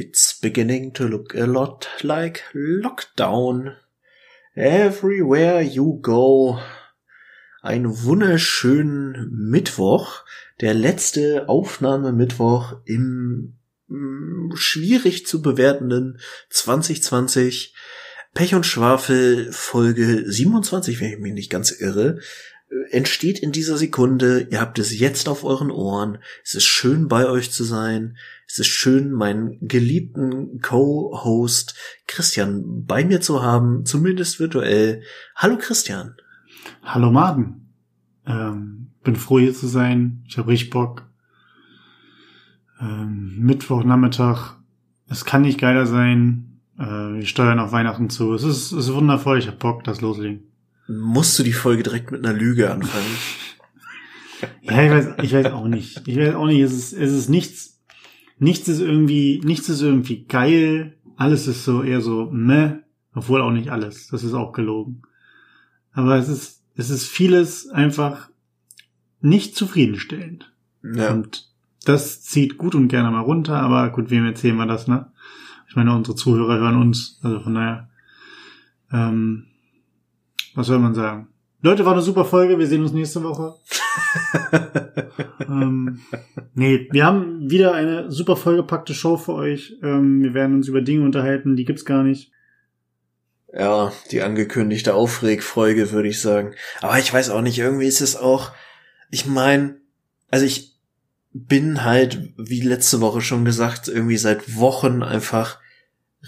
It's beginning to look a lot like lockdown. Everywhere you go. Ein wunderschönen Mittwoch. Der letzte Aufnahmemittwoch im mm, schwierig zu bewertenden 2020. Pech und Schwafel Folge 27, wenn ich mich nicht ganz irre entsteht in dieser Sekunde. Ihr habt es jetzt auf euren Ohren. Es ist schön bei euch zu sein. Es ist schön, meinen geliebten Co-Host Christian bei mir zu haben, zumindest virtuell. Hallo Christian. Hallo Marden. Ähm, bin froh hier zu sein. Ich habe richtig Bock. Ähm, Mittwochnachmittag. Es kann nicht geiler sein. Äh, wir steuern auf Weihnachten zu. Es ist, es ist wundervoll. Ich habe Bock, das loslegen musst du die Folge direkt mit einer Lüge anfangen. ja, ich weiß, ich weiß auch nicht. Ich weiß auch nicht, es ist, es ist nichts, nichts ist irgendwie, nichts ist irgendwie geil. Alles ist so eher so meh, obwohl auch nicht alles. Das ist auch gelogen. Aber es ist, es ist vieles einfach nicht zufriedenstellend. Ja. Und das zieht gut und gerne mal runter, aber gut, wem erzählen wir das, ne? Ich meine, unsere Zuhörer hören uns, also von daher, ähm, was soll man sagen? Leute, war eine super Folge. Wir sehen uns nächste Woche. ähm, nee, wir haben wieder eine super vollgepackte Show für euch. Ähm, wir werden uns über Dinge unterhalten, die gibt's gar nicht. Ja, die angekündigte Aufregfolge, würde ich sagen. Aber ich weiß auch nicht, irgendwie ist es auch, ich meine, also ich bin halt, wie letzte Woche schon gesagt, irgendwie seit Wochen einfach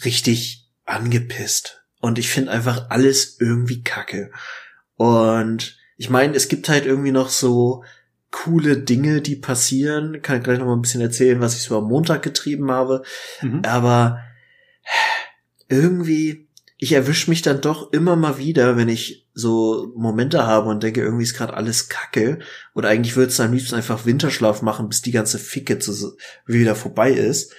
richtig angepisst und ich finde einfach alles irgendwie kacke. Und ich meine, es gibt halt irgendwie noch so coole Dinge, die passieren. Kann ich gleich noch mal ein bisschen erzählen, was ich so am Montag getrieben habe. Mhm. Aber irgendwie, ich erwische mich dann doch immer mal wieder, wenn ich so Momente habe und denke, irgendwie ist gerade alles kacke. Oder eigentlich würde es am liebsten einfach Winterschlaf machen, bis die ganze Ficke zu, wieder vorbei ist.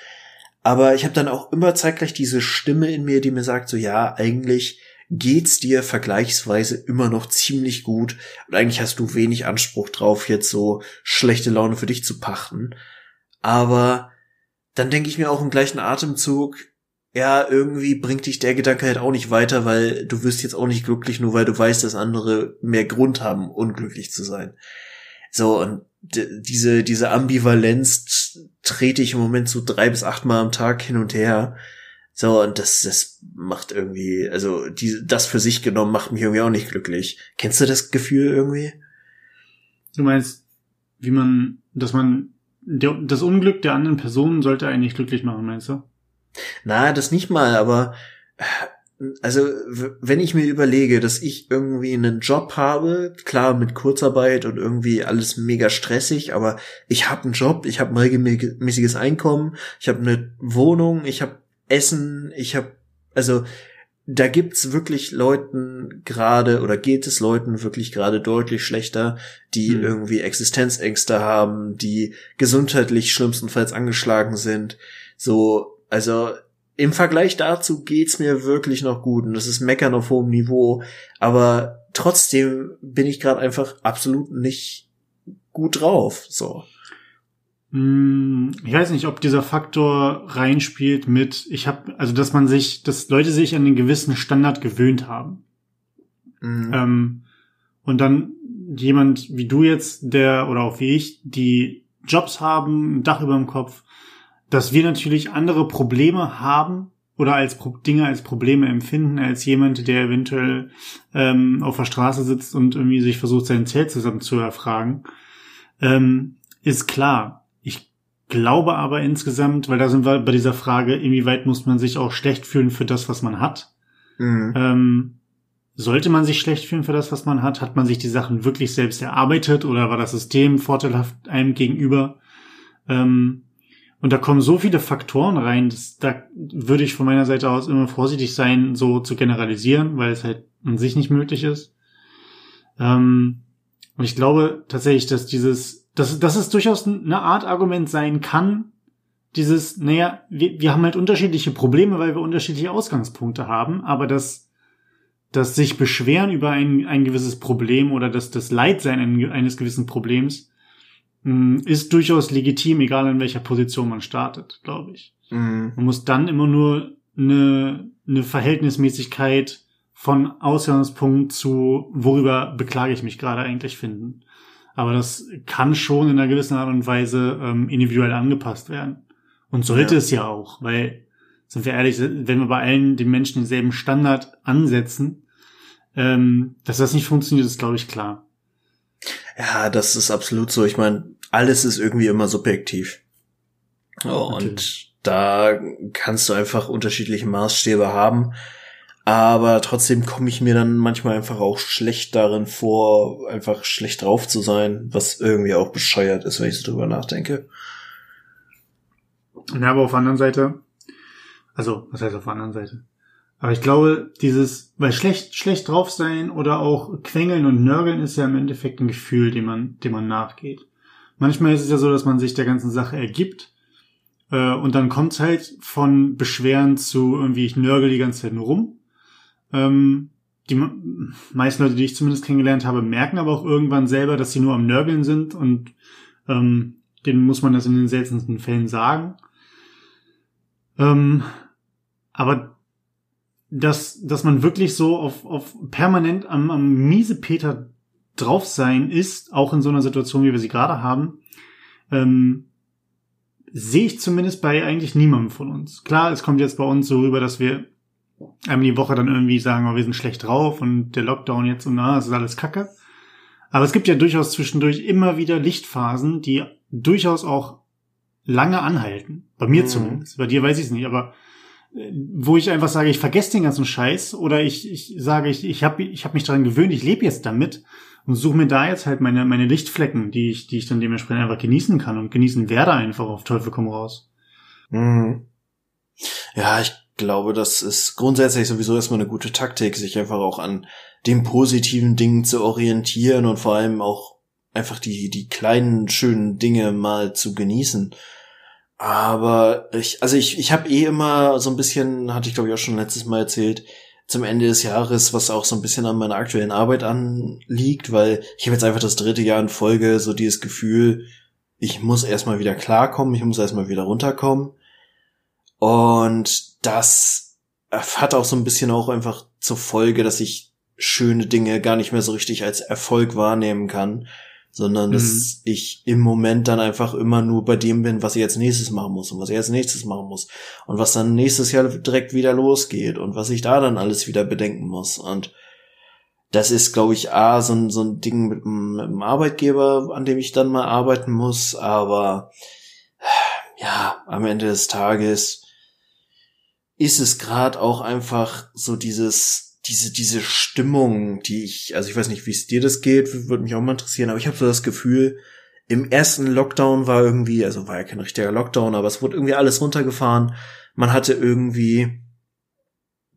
Aber ich habe dann auch immer zeitgleich diese Stimme in mir, die mir sagt, so ja, eigentlich geht's dir vergleichsweise immer noch ziemlich gut und eigentlich hast du wenig Anspruch drauf, jetzt so schlechte Laune für dich zu pachten. Aber dann denke ich mir auch im gleichen Atemzug, ja, irgendwie bringt dich der Gedanke halt auch nicht weiter, weil du wirst jetzt auch nicht glücklich, nur weil du weißt, dass andere mehr Grund haben, unglücklich zu sein. So, und diese, diese Ambivalenz trete ich im Moment so drei bis acht Mal am Tag hin und her. So, und das, das macht irgendwie, also die, das für sich genommen macht mich irgendwie auch nicht glücklich. Kennst du das Gefühl irgendwie? Du meinst, wie man, dass man, der, das Unglück der anderen Person sollte eigentlich glücklich machen, meinst du? Na, das nicht mal, aber also wenn ich mir überlege, dass ich irgendwie einen Job habe, klar mit Kurzarbeit und irgendwie alles mega stressig, aber ich habe einen Job, ich habe ein regelmäßiges Einkommen, ich habe eine Wohnung, ich habe Essen, ich habe also da gibt's wirklich Leuten gerade oder geht es Leuten wirklich gerade deutlich schlechter, die hm. irgendwie Existenzängste haben, die gesundheitlich schlimmstenfalls angeschlagen sind. So, also im Vergleich dazu geht's mir wirklich noch gut und das ist Meckern auf hohem Niveau, aber trotzdem bin ich gerade einfach absolut nicht gut drauf, so. Hm, ich weiß nicht, ob dieser Faktor reinspielt mit, ich habe, also dass man sich, dass Leute sich an den gewissen Standard gewöhnt haben. Mhm. Ähm, und dann jemand wie du jetzt, der oder auch wie ich, die Jobs haben, ein Dach über dem Kopf, dass wir natürlich andere Probleme haben oder als Pro Dinge als Probleme empfinden als jemand, der eventuell ähm, auf der Straße sitzt und irgendwie sich versucht, sein Zelt zusammen zu erfragen, ähm, ist klar. Ich glaube aber insgesamt, weil da sind wir bei dieser Frage, inwieweit muss man sich auch schlecht fühlen für das, was man hat. Mhm. Ähm, sollte man sich schlecht fühlen für das, was man hat? Hat man sich die Sachen wirklich selbst erarbeitet oder war das System vorteilhaft einem gegenüber? Ähm, und da kommen so viele Faktoren rein, dass, da würde ich von meiner Seite aus immer vorsichtig sein, so zu generalisieren, weil es halt an sich nicht möglich ist. Ähm, und ich glaube tatsächlich, dass dieses, dass, dass es durchaus eine Art Argument sein kann, dieses, naja, wir, wir haben halt unterschiedliche Probleme, weil wir unterschiedliche Ausgangspunkte haben, aber das, das sich beschweren über ein, ein gewisses Problem oder das, das Leidsein eines gewissen Problems ist durchaus legitim, egal in welcher Position man startet, glaube ich. Mhm. Man muss dann immer nur eine, eine Verhältnismäßigkeit von Ausgangspunkt zu, worüber beklage ich mich gerade eigentlich finden. Aber das kann schon in einer gewissen Art und Weise ähm, individuell angepasst werden. Und sollte ja. es ja auch, weil, sind wir ehrlich, wenn wir bei allen den Menschen denselben Standard ansetzen, ähm, dass das nicht funktioniert, ist, glaube ich, klar. Ja, das ist absolut so. Ich meine, alles ist irgendwie immer subjektiv. Oh, und da kannst du einfach unterschiedliche Maßstäbe haben. Aber trotzdem komme ich mir dann manchmal einfach auch schlecht darin vor, einfach schlecht drauf zu sein, was irgendwie auch bescheuert ist, wenn ich so drüber nachdenke. Ja, aber auf der anderen Seite, also, was heißt auf der anderen Seite? Aber ich glaube, dieses, weil schlecht, schlecht drauf sein oder auch quengeln und nörgeln ist ja im Endeffekt ein Gefühl, dem man, dem man nachgeht. Manchmal ist es ja so, dass man sich der ganzen Sache ergibt, äh, und dann kommt's halt von Beschweren zu irgendwie, ich nörgel die ganze Zeit nur rum. Ähm, die meisten Leute, die ich zumindest kennengelernt habe, merken aber auch irgendwann selber, dass sie nur am Nörgeln sind und ähm, denen muss man das in den seltensten Fällen sagen. Ähm, aber dass, dass man wirklich so auf, auf permanent am, am miese Peter drauf sein ist, auch in so einer Situation, wie wir sie gerade haben, ähm, sehe ich zumindest bei eigentlich niemandem von uns. Klar, es kommt jetzt bei uns so rüber, dass wir einmal die Woche dann irgendwie sagen, oh, wir sind schlecht drauf und der Lockdown jetzt und na, es ist alles Kacke. Aber es gibt ja durchaus zwischendurch immer wieder Lichtphasen, die durchaus auch lange anhalten. Bei mir mhm. zumindest. Bei dir weiß ich es nicht, aber wo ich einfach sage, ich vergesse den ganzen Scheiß oder ich, ich sage, ich, ich habe ich hab mich daran gewöhnt, ich lebe jetzt damit und suche mir da jetzt halt meine, meine Lichtflecken, die ich, die ich dann dementsprechend einfach genießen kann und genießen werde einfach auf Teufel komm raus. Mhm. Ja, ich glaube, das ist grundsätzlich sowieso erstmal eine gute Taktik, sich einfach auch an den positiven Dingen zu orientieren und vor allem auch einfach die, die kleinen, schönen Dinge mal zu genießen. Aber ich, also ich, ich habe eh immer so ein bisschen, hatte ich glaube ich auch schon letztes Mal erzählt, zum Ende des Jahres, was auch so ein bisschen an meiner aktuellen Arbeit anliegt, weil ich habe jetzt einfach das dritte Jahr in Folge so dieses Gefühl, ich muss erstmal wieder klarkommen, ich muss erstmal wieder runterkommen. Und das hat auch so ein bisschen auch einfach zur Folge, dass ich schöne Dinge gar nicht mehr so richtig als Erfolg wahrnehmen kann, sondern mhm. dass ich im Moment dann einfach immer nur bei dem bin, was ich jetzt nächstes machen muss und was ich jetzt nächstes machen muss und was dann nächstes Jahr direkt wieder losgeht und was ich da dann alles wieder bedenken muss und das ist, glaube ich, A, so ein, so ein Ding mit mit einem Arbeitgeber, an dem ich dann mal arbeiten muss, aber ja, am Ende des Tages ist es gerade auch einfach so dieses diese, diese Stimmung, die ich, also ich weiß nicht, wie es dir das geht, würde mich auch mal interessieren, aber ich habe so das Gefühl, im ersten Lockdown war irgendwie, also war ja kein richtiger Lockdown, aber es wurde irgendwie alles runtergefahren. Man hatte irgendwie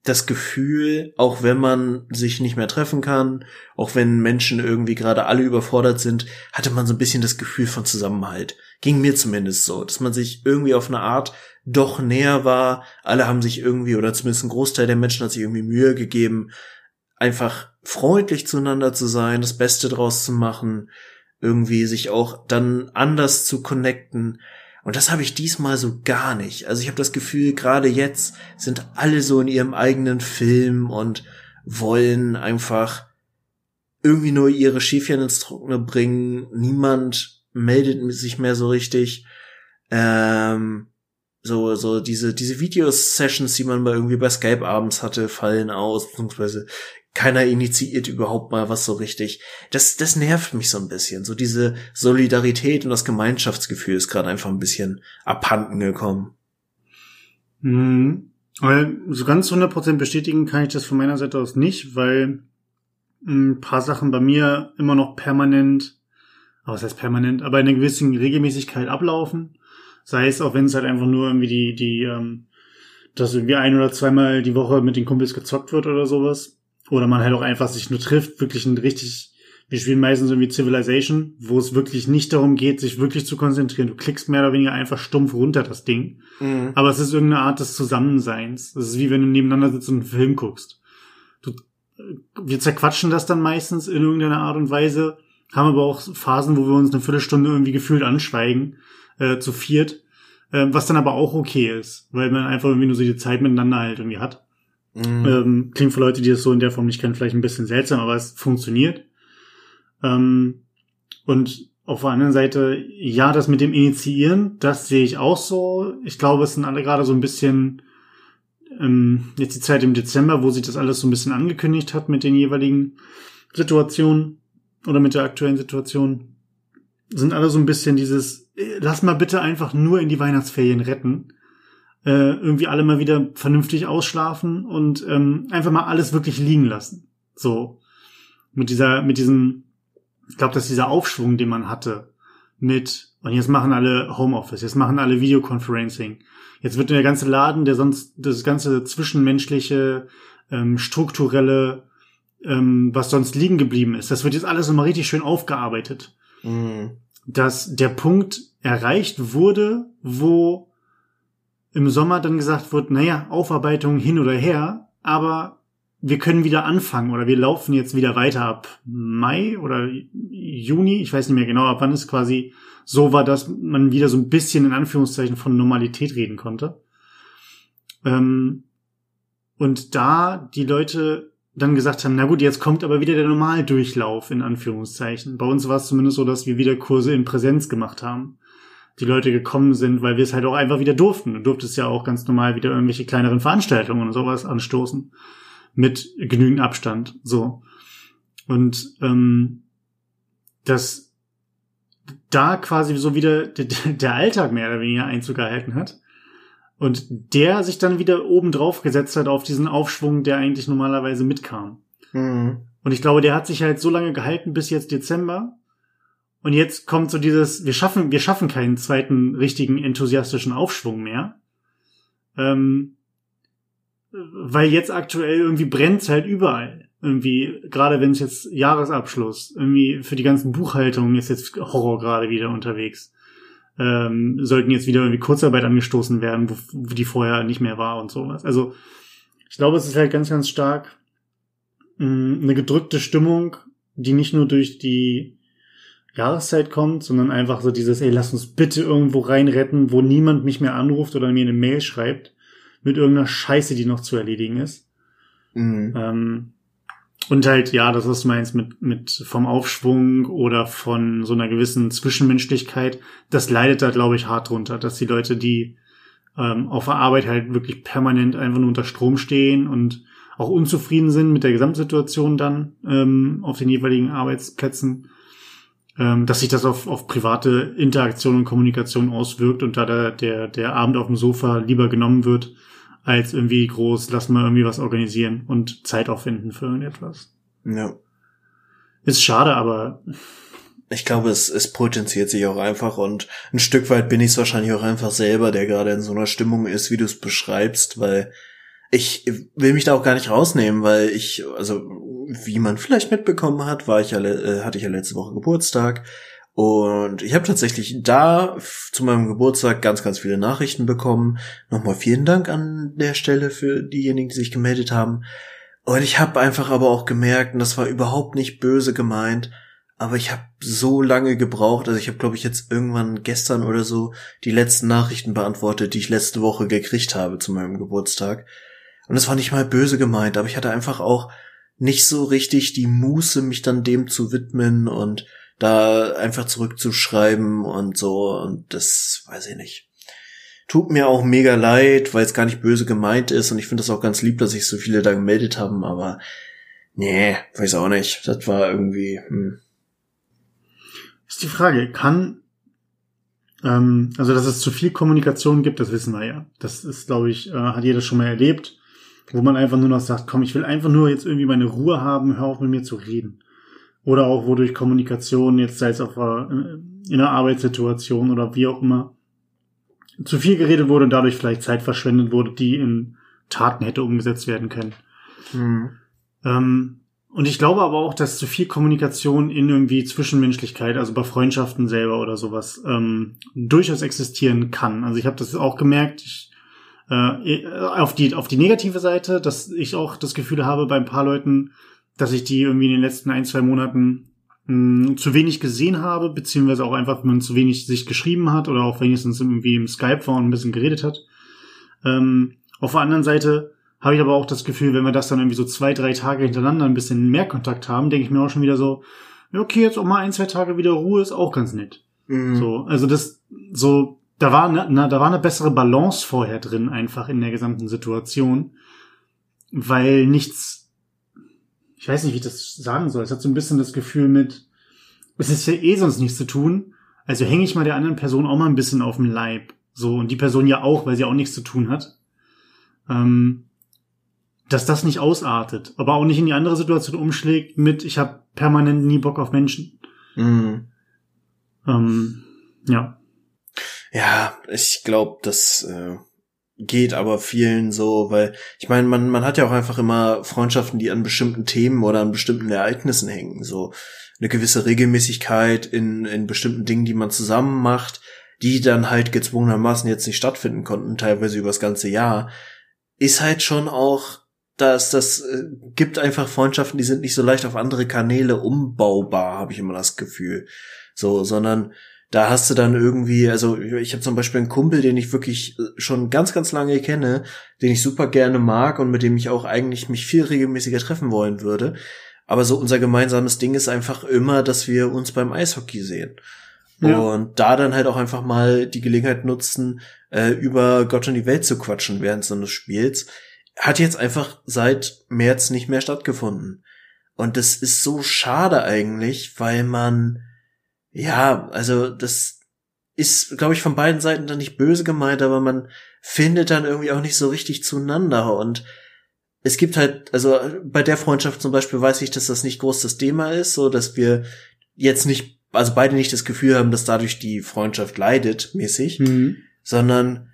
das Gefühl, auch wenn man sich nicht mehr treffen kann, auch wenn Menschen irgendwie gerade alle überfordert sind, hatte man so ein bisschen das Gefühl von Zusammenhalt. Ging mir zumindest so, dass man sich irgendwie auf eine Art doch näher war. Alle haben sich irgendwie, oder zumindest ein Großteil der Menschen hat sich irgendwie Mühe gegeben, einfach freundlich zueinander zu sein, das Beste draus zu machen, irgendwie sich auch dann anders zu connecten. Und das habe ich diesmal so gar nicht. Also ich habe das Gefühl, gerade jetzt sind alle so in ihrem eigenen Film und wollen einfach irgendwie nur ihre Schäfchen ins Trockene bringen. Niemand meldet sich mehr so richtig. Ähm, so, so diese, diese Videosessions, die man mal irgendwie bei Skype abends hatte, fallen aus, beziehungsweise keiner initiiert überhaupt mal was so richtig. Das, das nervt mich so ein bisschen. So diese Solidarität und das Gemeinschaftsgefühl ist gerade einfach ein bisschen abhanden gekommen. Mhm. Weil so ganz 100% bestätigen kann ich das von meiner Seite aus nicht, weil ein paar Sachen bei mir immer noch permanent, was heißt permanent, aber in einer gewissen Regelmäßigkeit ablaufen. Sei es auch, wenn es halt einfach nur irgendwie die, die, ähm, dass irgendwie ein oder zweimal die Woche mit den Kumpels gezockt wird oder sowas. Oder man halt auch einfach sich nur trifft, wirklich ein richtig, wir spielen meistens irgendwie Civilization, wo es wirklich nicht darum geht, sich wirklich zu konzentrieren. Du klickst mehr oder weniger einfach stumpf runter das Ding. Mhm. Aber es ist irgendeine Art des Zusammenseins. Es ist wie wenn du nebeneinander sitzt und einen Film guckst. Du, wir zerquatschen das dann meistens in irgendeiner Art und Weise, haben aber auch Phasen, wo wir uns eine Viertelstunde irgendwie gefühlt anschweigen äh, zu viert. äh, was dann aber auch okay ist, weil man einfach irgendwie nur so die Zeit miteinander halt irgendwie hat. Mhm. Ähm, klingt für Leute, die das so in der Form nicht kennen, vielleicht ein bisschen seltsam, aber es funktioniert. Ähm, und auf der anderen Seite, ja, das mit dem Initiieren, das sehe ich auch so. Ich glaube, es sind alle gerade so ein bisschen ähm, jetzt die Zeit im Dezember, wo sich das alles so ein bisschen angekündigt hat mit den jeweiligen Situationen oder mit der aktuellen Situation, sind alle so ein bisschen dieses, äh, lass mal bitte einfach nur in die Weihnachtsferien retten. Äh, irgendwie alle mal wieder vernünftig ausschlafen und ähm, einfach mal alles wirklich liegen lassen. So. Mit dieser, mit diesem, ich glaube, dass dieser Aufschwung, den man hatte, mit, und jetzt machen alle Homeoffice, jetzt machen alle Videoconferencing. Jetzt wird der ganze Laden, der sonst, das ganze zwischenmenschliche, ähm, strukturelle, ähm, was sonst liegen geblieben ist, das wird jetzt alles nochmal richtig schön aufgearbeitet. Mhm. Dass der Punkt erreicht wurde, wo im Sommer dann gesagt wird, naja, Aufarbeitung hin oder her, aber wir können wieder anfangen oder wir laufen jetzt wieder weiter ab Mai oder Juni, ich weiß nicht mehr genau, ab wann es quasi so war, dass man wieder so ein bisschen in Anführungszeichen von Normalität reden konnte. Ähm, und da die Leute dann gesagt haben, na gut, jetzt kommt aber wieder der Normaldurchlauf in Anführungszeichen. Bei uns war es zumindest so, dass wir wieder Kurse in Präsenz gemacht haben. Die Leute gekommen sind, weil wir es halt auch einfach wieder durften. Du durftest ja auch ganz normal wieder irgendwelche kleineren Veranstaltungen und sowas anstoßen mit genügend Abstand. So. Und ähm, dass da quasi so wieder der, der Alltag mehr oder weniger Einzug erhalten hat. Und der sich dann wieder oben drauf gesetzt hat auf diesen Aufschwung, der eigentlich normalerweise mitkam. Mhm. Und ich glaube, der hat sich halt so lange gehalten bis jetzt Dezember. Und jetzt kommt so dieses, wir schaffen, wir schaffen keinen zweiten richtigen enthusiastischen Aufschwung mehr. Ähm, weil jetzt aktuell irgendwie brennt's halt überall. Irgendwie, gerade wenn es jetzt Jahresabschluss, irgendwie für die ganzen Buchhaltungen ist jetzt Horror gerade wieder unterwegs. Ähm, sollten jetzt wieder irgendwie Kurzarbeit angestoßen werden, wo, wo die vorher nicht mehr war und sowas. Also ich glaube, es ist halt ganz, ganz stark mh, mm, eine gedrückte Stimmung, die nicht nur durch die Jahreszeit kommt, sondern einfach so dieses, ey, lass uns bitte irgendwo reinretten, wo niemand mich mehr anruft oder mir eine Mail schreibt mit irgendeiner Scheiße, die noch zu erledigen ist. Mhm. Ähm, und halt, ja, das, was du meinst mit, mit vom Aufschwung oder von so einer gewissen Zwischenmenschlichkeit, das leidet da, glaube ich, hart drunter, dass die Leute, die ähm, auf der Arbeit halt wirklich permanent einfach nur unter Strom stehen und auch unzufrieden sind mit der Gesamtsituation dann ähm, auf den jeweiligen Arbeitsplätzen, ähm, dass sich das auf, auf private Interaktion und Kommunikation auswirkt und da der, der, der Abend auf dem Sofa lieber genommen wird, als irgendwie groß, lass mal irgendwie was organisieren und Zeit aufwenden für irgendetwas. Ja. Ist schade, aber. Ich glaube, es, es potenziert sich auch einfach und ein Stück weit bin ich es wahrscheinlich auch einfach selber, der gerade in so einer Stimmung ist, wie du es beschreibst, weil ich will mich da auch gar nicht rausnehmen, weil ich, also wie man vielleicht mitbekommen hat, war ich ja, äh, hatte ich ja letzte Woche Geburtstag und ich habe tatsächlich da zu meinem Geburtstag ganz, ganz viele Nachrichten bekommen. Nochmal vielen Dank an der Stelle für diejenigen, die sich gemeldet haben. Und ich habe einfach aber auch gemerkt, und das war überhaupt nicht böse gemeint, aber ich habe so lange gebraucht, also ich habe, glaube ich, jetzt irgendwann gestern oder so die letzten Nachrichten beantwortet, die ich letzte Woche gekriegt habe zu meinem Geburtstag. Und es war nicht mal böse gemeint, aber ich hatte einfach auch nicht so richtig die Muße, mich dann dem zu widmen und da einfach zurückzuschreiben und so und das weiß ich nicht. Tut mir auch mega leid, weil es gar nicht böse gemeint ist und ich finde das auch ganz lieb, dass sich so viele da gemeldet haben, aber nee, weiß auch nicht. Das war irgendwie. Hm. Ist die Frage, kann ähm, also dass es zu viel Kommunikation gibt, das wissen wir ja. Das ist, glaube ich, äh, hat jeder schon mal erlebt, wo man einfach nur noch sagt, komm, ich will einfach nur jetzt irgendwie meine Ruhe haben, hör auf mit mir zu reden oder auch wodurch Kommunikation jetzt sei es auf äh, in einer Arbeitssituation oder wie auch immer zu viel geredet wurde und dadurch vielleicht Zeit verschwendet wurde, die in Taten hätte umgesetzt werden können. Mhm. Ähm, und ich glaube aber auch, dass zu viel Kommunikation in irgendwie Zwischenmenschlichkeit, also bei Freundschaften selber oder sowas, ähm, durchaus existieren kann. Also ich habe das auch gemerkt, ich, äh, auf die auf die negative Seite, dass ich auch das Gefühl habe bei ein paar Leuten, dass ich die irgendwie in den letzten ein, zwei Monaten mh, zu wenig gesehen habe, beziehungsweise auch einfach, wenn man zu wenig sich geschrieben hat oder auch wenigstens irgendwie im Skype war und ein bisschen geredet hat. Ähm, auf der anderen Seite habe ich aber auch das Gefühl, wenn wir das dann irgendwie so zwei, drei Tage hintereinander ein bisschen mehr Kontakt haben, denke ich mir auch schon wieder so, okay, jetzt auch mal ein, zwei Tage wieder Ruhe ist auch ganz nett. Mhm. So, also das, so, da war, ne, na, da war eine bessere Balance vorher drin, einfach in der gesamten Situation, weil nichts, ich weiß nicht, wie ich das sagen soll. Es hat so ein bisschen das Gefühl mit, es ist ja eh sonst nichts zu tun, also hänge ich mal der anderen Person auch mal ein bisschen auf den Leib. So, und die Person ja auch, weil sie auch nichts zu tun hat. Ähm, dass das nicht ausartet, aber auch nicht in die andere Situation umschlägt mit, ich habe permanent nie Bock auf Menschen. Mhm. Ähm, ja. Ja, ich glaube, das äh, geht aber vielen so, weil ich meine, man, man hat ja auch einfach immer Freundschaften, die an bestimmten Themen oder an bestimmten Ereignissen hängen. So eine gewisse Regelmäßigkeit in, in bestimmten Dingen, die man zusammen macht, die dann halt gezwungenermaßen jetzt nicht stattfinden konnten, teilweise übers ganze Jahr, ist halt schon auch dass das äh, gibt einfach Freundschaften, die sind nicht so leicht auf andere Kanäle umbaubar, habe ich immer das Gefühl. So, sondern da hast du dann irgendwie, also ich habe zum Beispiel einen Kumpel, den ich wirklich äh, schon ganz, ganz lange kenne, den ich super gerne mag und mit dem ich auch eigentlich mich viel regelmäßiger treffen wollen würde. Aber so unser gemeinsames Ding ist einfach immer, dass wir uns beim Eishockey sehen. Ja. Und da dann halt auch einfach mal die Gelegenheit nutzen, äh, über Gott und die Welt zu quatschen während so eines Spiels hat jetzt einfach seit März nicht mehr stattgefunden. Und das ist so schade eigentlich, weil man, ja, also das ist, glaube ich, von beiden Seiten dann nicht böse gemeint, aber man findet dann irgendwie auch nicht so richtig zueinander. Und es gibt halt, also bei der Freundschaft zum Beispiel weiß ich, dass das nicht groß das Thema ist, so dass wir jetzt nicht, also beide nicht das Gefühl haben, dass dadurch die Freundschaft leidet, mäßig, mhm. sondern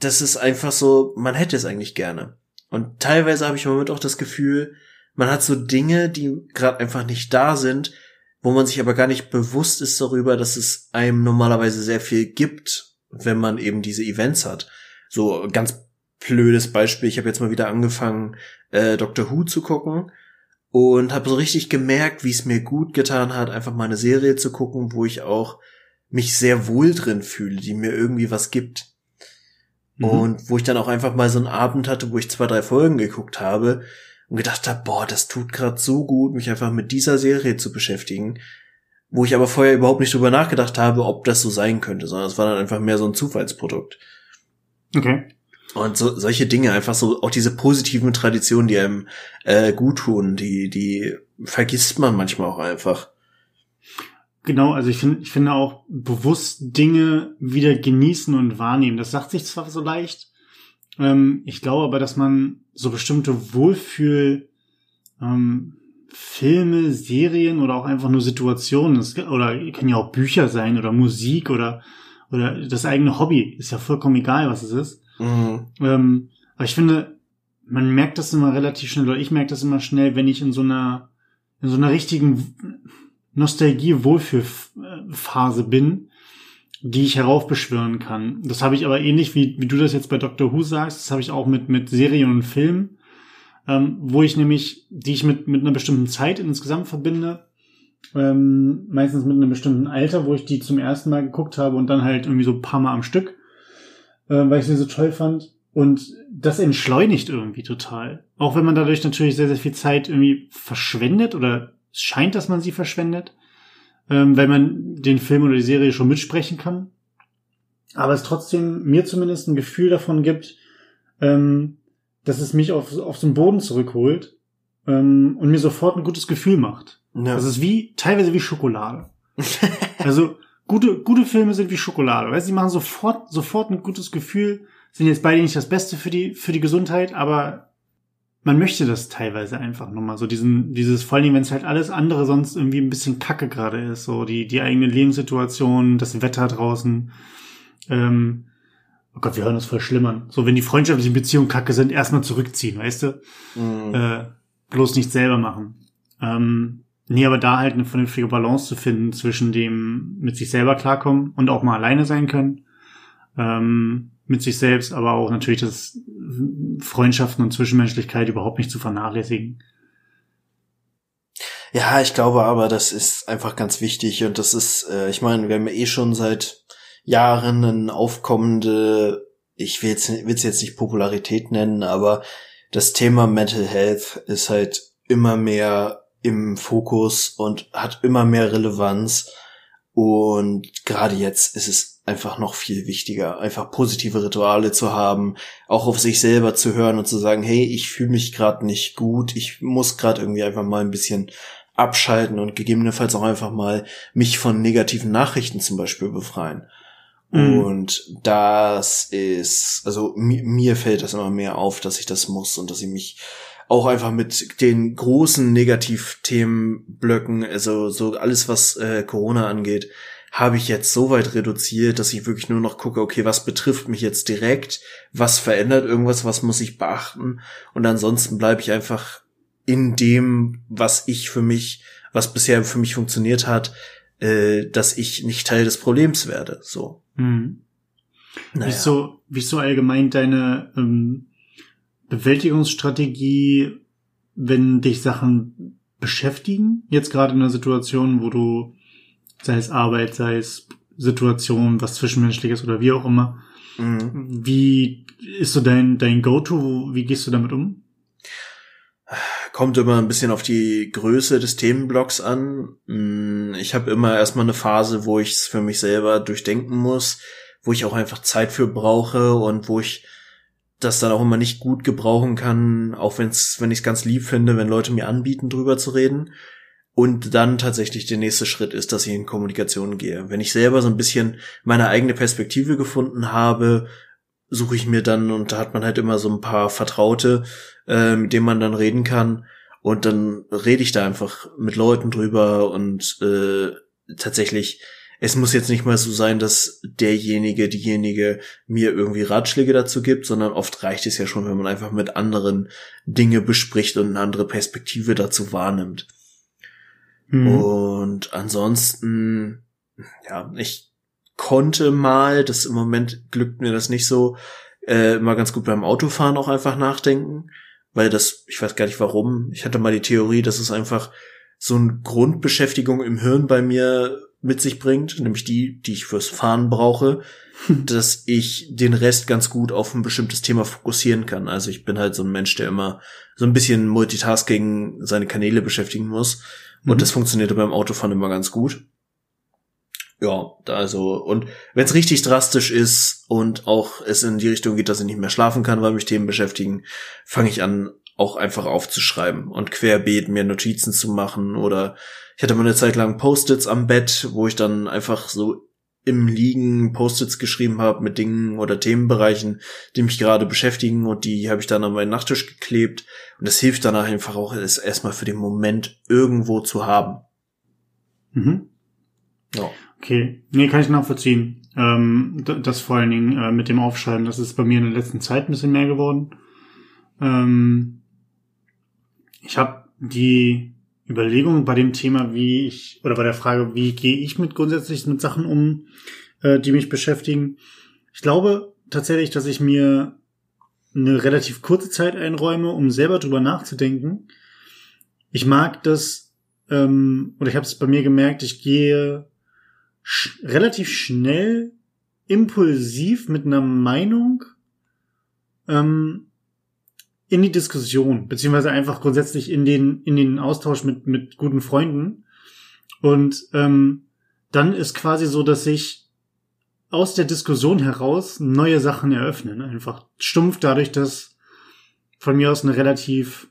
das ist einfach so, man hätte es eigentlich gerne. Und teilweise habe ich im Moment auch das Gefühl, man hat so Dinge, die gerade einfach nicht da sind, wo man sich aber gar nicht bewusst ist darüber, dass es einem normalerweise sehr viel gibt, wenn man eben diese Events hat. So ganz blödes Beispiel, ich habe jetzt mal wieder angefangen, äh, Doctor Who zu gucken und habe so richtig gemerkt, wie es mir gut getan hat, einfach mal eine Serie zu gucken, wo ich auch mich sehr wohl drin fühle, die mir irgendwie was gibt. Mhm. Und wo ich dann auch einfach mal so einen Abend hatte, wo ich zwei, drei Folgen geguckt habe und gedacht habe, boah, das tut gerade so gut, mich einfach mit dieser Serie zu beschäftigen. Wo ich aber vorher überhaupt nicht drüber nachgedacht habe, ob das so sein könnte, sondern es war dann einfach mehr so ein Zufallsprodukt. Okay. Und so, solche Dinge, einfach so, auch diese positiven Traditionen, die einem äh, gut tun, die, die vergisst man manchmal auch einfach. Genau, also ich finde, ich finde auch bewusst Dinge wieder genießen und wahrnehmen. Das sagt sich zwar so leicht, ähm, ich glaube aber, dass man so bestimmte Wohlfühl ähm, Filme, Serien oder auch einfach nur Situationen, das, oder können ja auch Bücher sein oder Musik oder oder das eigene Hobby, ist ja vollkommen egal, was es ist. Mhm. Ähm, aber ich finde, man merkt das immer relativ schnell, oder ich merke das immer schnell, wenn ich in so einer in so einer richtigen Nostalgie-Wohlfühlphase bin, die ich heraufbeschwören kann. Das habe ich aber ähnlich wie, wie du das jetzt bei Doctor Who sagst, das habe ich auch mit, mit Serien und Filmen, ähm, wo ich nämlich, die ich mit, mit einer bestimmten Zeit insgesamt verbinde, ähm, meistens mit einem bestimmten Alter, wo ich die zum ersten Mal geguckt habe und dann halt irgendwie so ein paar Mal am Stück, äh, weil ich sie so toll fand. Und das entschleunigt irgendwie total. Auch wenn man dadurch natürlich sehr, sehr viel Zeit irgendwie verschwendet oder es scheint, dass man sie verschwendet, ähm, weil man den Film oder die Serie schon mitsprechen kann. Aber es trotzdem mir zumindest ein Gefühl davon gibt, ähm, dass es mich auf, auf den Boden zurückholt ähm, und mir sofort ein gutes Gefühl macht. Ja. Das ist wie, teilweise wie Schokolade. also gute, gute Filme sind wie Schokolade. Weißt, sie machen sofort, sofort ein gutes Gefühl, sind jetzt beide nicht das Beste für die, für die Gesundheit, aber man möchte das teilweise einfach nochmal so diesen, dieses, vor allem wenn es halt alles andere sonst irgendwie ein bisschen kacke gerade ist, so die, die eigene Lebenssituation, das Wetter draußen, ähm, oh Gott, wir hören das voll schlimmern. So, wenn die freundschaftlichen Beziehungen kacke sind, erstmal zurückziehen, weißt du? Mhm. Äh, bloß nicht selber machen. Ähm, nee, aber da halt eine vernünftige Balance zu finden zwischen dem mit sich selber klarkommen und auch mal alleine sein können. Ähm, mit sich selbst, aber auch natürlich das Freundschaften und Zwischenmenschlichkeit überhaupt nicht zu vernachlässigen. Ja, ich glaube aber, das ist einfach ganz wichtig und das ist, äh, ich meine, wir haben eh schon seit Jahren eine aufkommende, ich will es jetzt nicht Popularität nennen, aber das Thema Mental Health ist halt immer mehr im Fokus und hat immer mehr Relevanz und gerade jetzt ist es einfach noch viel wichtiger, einfach positive Rituale zu haben, auch auf sich selber zu hören und zu sagen, hey, ich fühle mich gerade nicht gut, ich muss gerade irgendwie einfach mal ein bisschen abschalten und gegebenenfalls auch einfach mal mich von negativen Nachrichten zum Beispiel befreien. Mhm. Und das ist, also mir, mir fällt das immer mehr auf, dass ich das muss und dass ich mich auch einfach mit den großen Negativthemenblöcken, also so alles, was äh, Corona angeht, habe ich jetzt so weit reduziert, dass ich wirklich nur noch gucke, okay, was betrifft mich jetzt direkt, was verändert irgendwas, was muss ich beachten und ansonsten bleibe ich einfach in dem, was ich für mich, was bisher für mich funktioniert hat, äh, dass ich nicht Teil des Problems werde. So. Mhm. Naja. Wie ist so, wie ist so allgemein deine ähm, Bewältigungsstrategie, wenn dich Sachen beschäftigen? Jetzt gerade in einer Situation, wo du sei es Arbeit, sei es Situation, was Zwischenmenschliches oder wie auch immer. Mhm. Wie ist so dein, dein Go-To? Wie gehst du damit um? Kommt immer ein bisschen auf die Größe des Themenblocks an. Mm, ich habe immer erstmal eine Phase, wo ich es für mich selber durchdenken muss, wo ich auch einfach Zeit für brauche und wo ich das dann auch immer nicht gut gebrauchen kann, auch wenn's, wenn ich es ganz lieb finde, wenn Leute mir anbieten, drüber zu reden. Und dann tatsächlich der nächste Schritt ist, dass ich in Kommunikation gehe. Wenn ich selber so ein bisschen meine eigene Perspektive gefunden habe, suche ich mir dann, und da hat man halt immer so ein paar Vertraute, äh, mit denen man dann reden kann. Und dann rede ich da einfach mit Leuten drüber und äh, tatsächlich, es muss jetzt nicht mal so sein, dass derjenige, diejenige mir irgendwie Ratschläge dazu gibt, sondern oft reicht es ja schon, wenn man einfach mit anderen Dinge bespricht und eine andere Perspektive dazu wahrnimmt. Mhm. Und ansonsten, ja, ich konnte mal, das im Moment glückt mir das nicht so, äh, mal ganz gut beim Autofahren auch einfach nachdenken, weil das, ich weiß gar nicht warum, ich hatte mal die Theorie, dass es einfach so eine Grundbeschäftigung im Hirn bei mir mit sich bringt, nämlich die, die ich fürs Fahren brauche, dass ich den Rest ganz gut auf ein bestimmtes Thema fokussieren kann. Also ich bin halt so ein Mensch, der immer so ein bisschen Multitasking seine Kanäle beschäftigen muss. Und mhm. das funktionierte beim Autofahren immer ganz gut. Ja, also, und wenn es richtig drastisch ist und auch es in die Richtung geht, dass ich nicht mehr schlafen kann, weil mich Themen beschäftigen, fange ich an, auch einfach aufzuschreiben und querbeet mir Notizen zu machen oder ich hatte mal eine Zeit lang Post-its am Bett, wo ich dann einfach so im Liegen Post-its geschrieben habe mit Dingen oder Themenbereichen, die mich gerade beschäftigen und die habe ich dann an meinen Nachttisch geklebt und es hilft danach einfach auch, es erstmal für den Moment irgendwo zu haben. Mhm. Ja. Okay, nee, kann ich nachvollziehen. Ähm, das vor allen Dingen äh, mit dem Aufschreiben, das ist bei mir in der letzten Zeit ein bisschen mehr geworden. Ähm, ich habe die Überlegung bei dem Thema, wie ich, oder bei der Frage, wie gehe ich mit grundsätzlich mit Sachen um, äh, die mich beschäftigen. Ich glaube tatsächlich, dass ich mir eine relativ kurze Zeit einräume, um selber drüber nachzudenken. Ich mag das, ähm, oder ich habe es bei mir gemerkt, ich gehe sch relativ schnell impulsiv mit einer Meinung ähm, in die Diskussion, beziehungsweise einfach grundsätzlich in den, in den Austausch mit, mit guten Freunden. Und ähm, dann ist quasi so, dass sich aus der Diskussion heraus neue Sachen eröffnen. Einfach stumpf dadurch, dass von mir aus eine relativ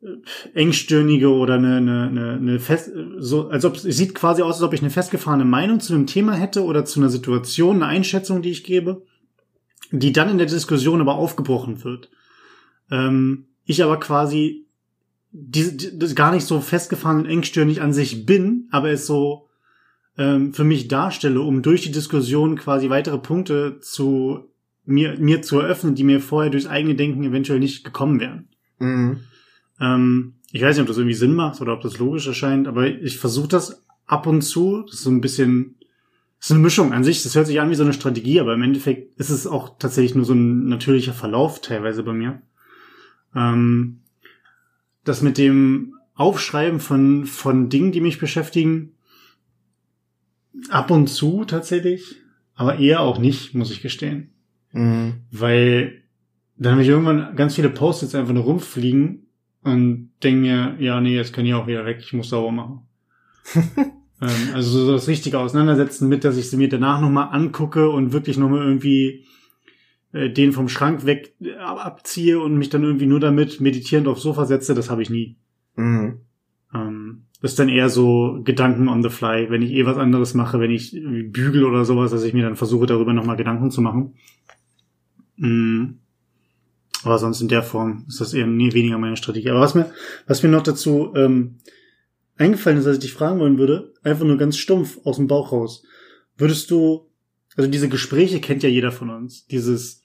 äh, engstirnige oder eine, eine, eine, eine fest, so, als ob es sieht quasi aus, als ob ich eine festgefahrene Meinung zu einem Thema hätte oder zu einer Situation, eine Einschätzung, die ich gebe, die dann in der Diskussion aber aufgebrochen wird. Ähm, ich aber quasi die, die, gar nicht so festgefahren und engstirnig an sich bin, aber es so ähm, für mich darstelle, um durch die Diskussion quasi weitere Punkte zu mir, mir zu eröffnen, die mir vorher durchs eigene Denken eventuell nicht gekommen wären. Mhm. Ähm, ich weiß nicht, ob das irgendwie Sinn macht oder ob das logisch erscheint, aber ich versuche das ab und zu. Das ist so ein bisschen, das ist eine Mischung an sich. Das hört sich an wie so eine Strategie, aber im Endeffekt ist es auch tatsächlich nur so ein natürlicher Verlauf teilweise bei mir. Ähm, das mit dem Aufschreiben von, von Dingen, die mich beschäftigen. Ab und zu tatsächlich, aber eher auch nicht, muss ich gestehen. Mhm. Weil dann habe ich irgendwann ganz viele Posts einfach nur rumfliegen und denke mir, ja, nee, jetzt kann ich auch wieder weg, ich muss sauber machen. ähm, also so das richtige Auseinandersetzen mit, dass ich sie mir danach nochmal angucke und wirklich nochmal irgendwie äh, den vom Schrank weg äh, abziehe und mich dann irgendwie nur damit meditierend aufs Sofa setze, das habe ich nie. Mhm. Ähm, das ist dann eher so Gedanken on the fly, wenn ich eh was anderes mache, wenn ich bügel oder sowas, dass ich mir dann versuche, darüber nochmal Gedanken zu machen. Mhm. Aber sonst in der Form ist das eher nie weniger meine Strategie. Aber was mir, was mir noch dazu ähm, eingefallen ist, dass ich dich fragen wollen würde, einfach nur ganz stumpf aus dem Bauch raus. Würdest du, also diese Gespräche kennt ja jeder von uns. Dieses,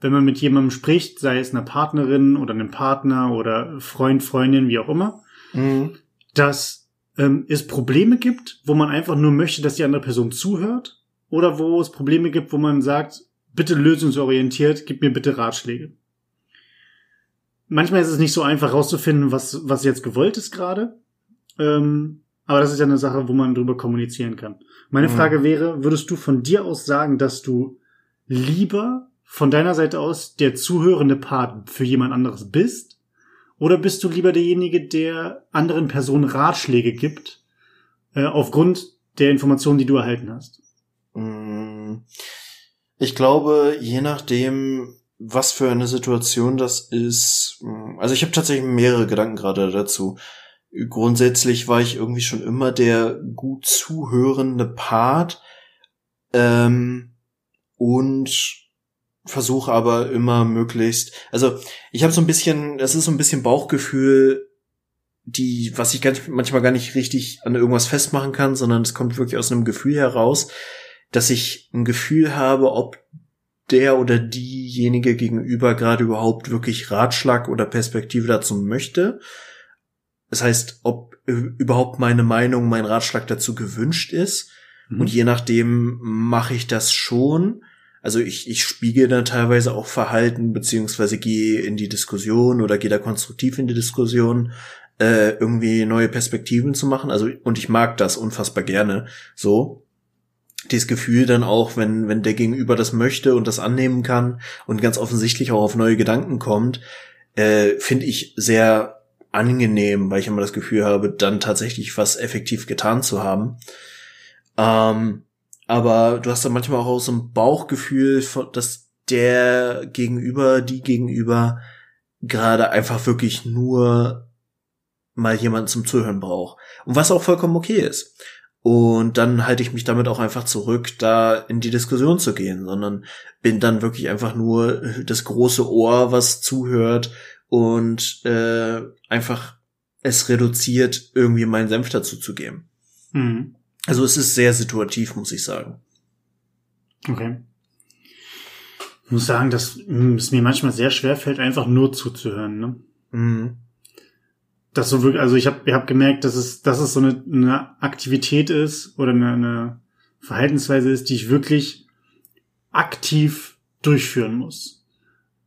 wenn man mit jemandem spricht, sei es einer Partnerin oder einem Partner oder Freund, Freundin, wie auch immer, mhm. dass ähm, es Probleme gibt, wo man einfach nur möchte, dass die andere Person zuhört, oder wo es Probleme gibt, wo man sagt, bitte lösungsorientiert, gib mir bitte Ratschläge. Manchmal ist es nicht so einfach rauszufinden, was, was jetzt gewollt ist gerade. Ähm, aber das ist ja eine Sache, wo man drüber kommunizieren kann. Meine mhm. Frage wäre, würdest du von dir aus sagen, dass du lieber von deiner Seite aus der zuhörende Part für jemand anderes bist? Oder bist du lieber derjenige, der anderen Personen Ratschläge gibt, äh, aufgrund der Informationen, die du erhalten hast? Mm. Ich glaube, je nachdem, was für eine Situation das ist. Mm, also ich habe tatsächlich mehrere Gedanken gerade dazu. Grundsätzlich war ich irgendwie schon immer der gut zuhörende Part ähm, und versuche aber immer möglichst. Also ich habe so ein bisschen, das ist so ein bisschen Bauchgefühl, die, was ich ganz, manchmal gar nicht richtig an irgendwas festmachen kann, sondern es kommt wirklich aus einem Gefühl heraus, dass ich ein Gefühl habe, ob der oder diejenige gegenüber gerade überhaupt wirklich Ratschlag oder Perspektive dazu möchte. Das heißt, ob überhaupt meine Meinung, mein Ratschlag dazu gewünscht ist. Mhm. Und je nachdem mache ich das schon. Also ich, ich spiegel dann teilweise auch Verhalten, beziehungsweise gehe in die Diskussion oder gehe da konstruktiv in die Diskussion, äh, irgendwie neue Perspektiven zu machen. Also, und ich mag das unfassbar gerne so dieses Gefühl dann auch, wenn, wenn der Gegenüber das möchte und das annehmen kann und ganz offensichtlich auch auf neue Gedanken kommt, äh, finde ich sehr angenehm, weil ich immer das Gefühl habe, dann tatsächlich was effektiv getan zu haben. Ähm, aber du hast dann manchmal auch so ein Bauchgefühl, dass der Gegenüber, die Gegenüber gerade einfach wirklich nur mal jemanden zum Zuhören braucht. Und was auch vollkommen okay ist. Und dann halte ich mich damit auch einfach zurück, da in die Diskussion zu gehen, sondern bin dann wirklich einfach nur das große Ohr, was zuhört und äh, einfach es reduziert, irgendwie meinen Senf dazu zu geben. Mhm. Also es ist sehr situativ, muss ich sagen. Okay. Ich muss sagen, dass es mir manchmal sehr schwer fällt, einfach nur zuzuhören. Ne? Mhm das so wirklich, also ich habe ich hab gemerkt, dass es, dass es so eine, eine Aktivität ist oder eine, eine Verhaltensweise ist, die ich wirklich aktiv durchführen muss.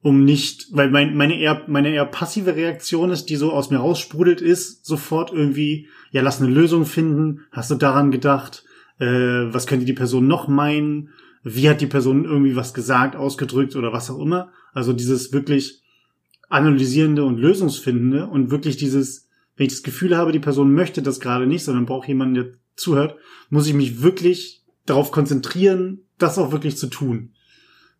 Um nicht, weil mein, meine eher, meine eher passive Reaktion ist, die so aus mir raussprudelt, ist sofort irgendwie, ja, lass eine Lösung finden, hast du daran gedacht, äh, was könnte die Person noch meinen, wie hat die Person irgendwie was gesagt, ausgedrückt oder was auch immer. Also dieses wirklich, analysierende und lösungsfindende und wirklich dieses, wenn ich das Gefühl habe, die Person möchte das gerade nicht, sondern braucht jemanden, der zuhört, muss ich mich wirklich darauf konzentrieren, das auch wirklich zu tun.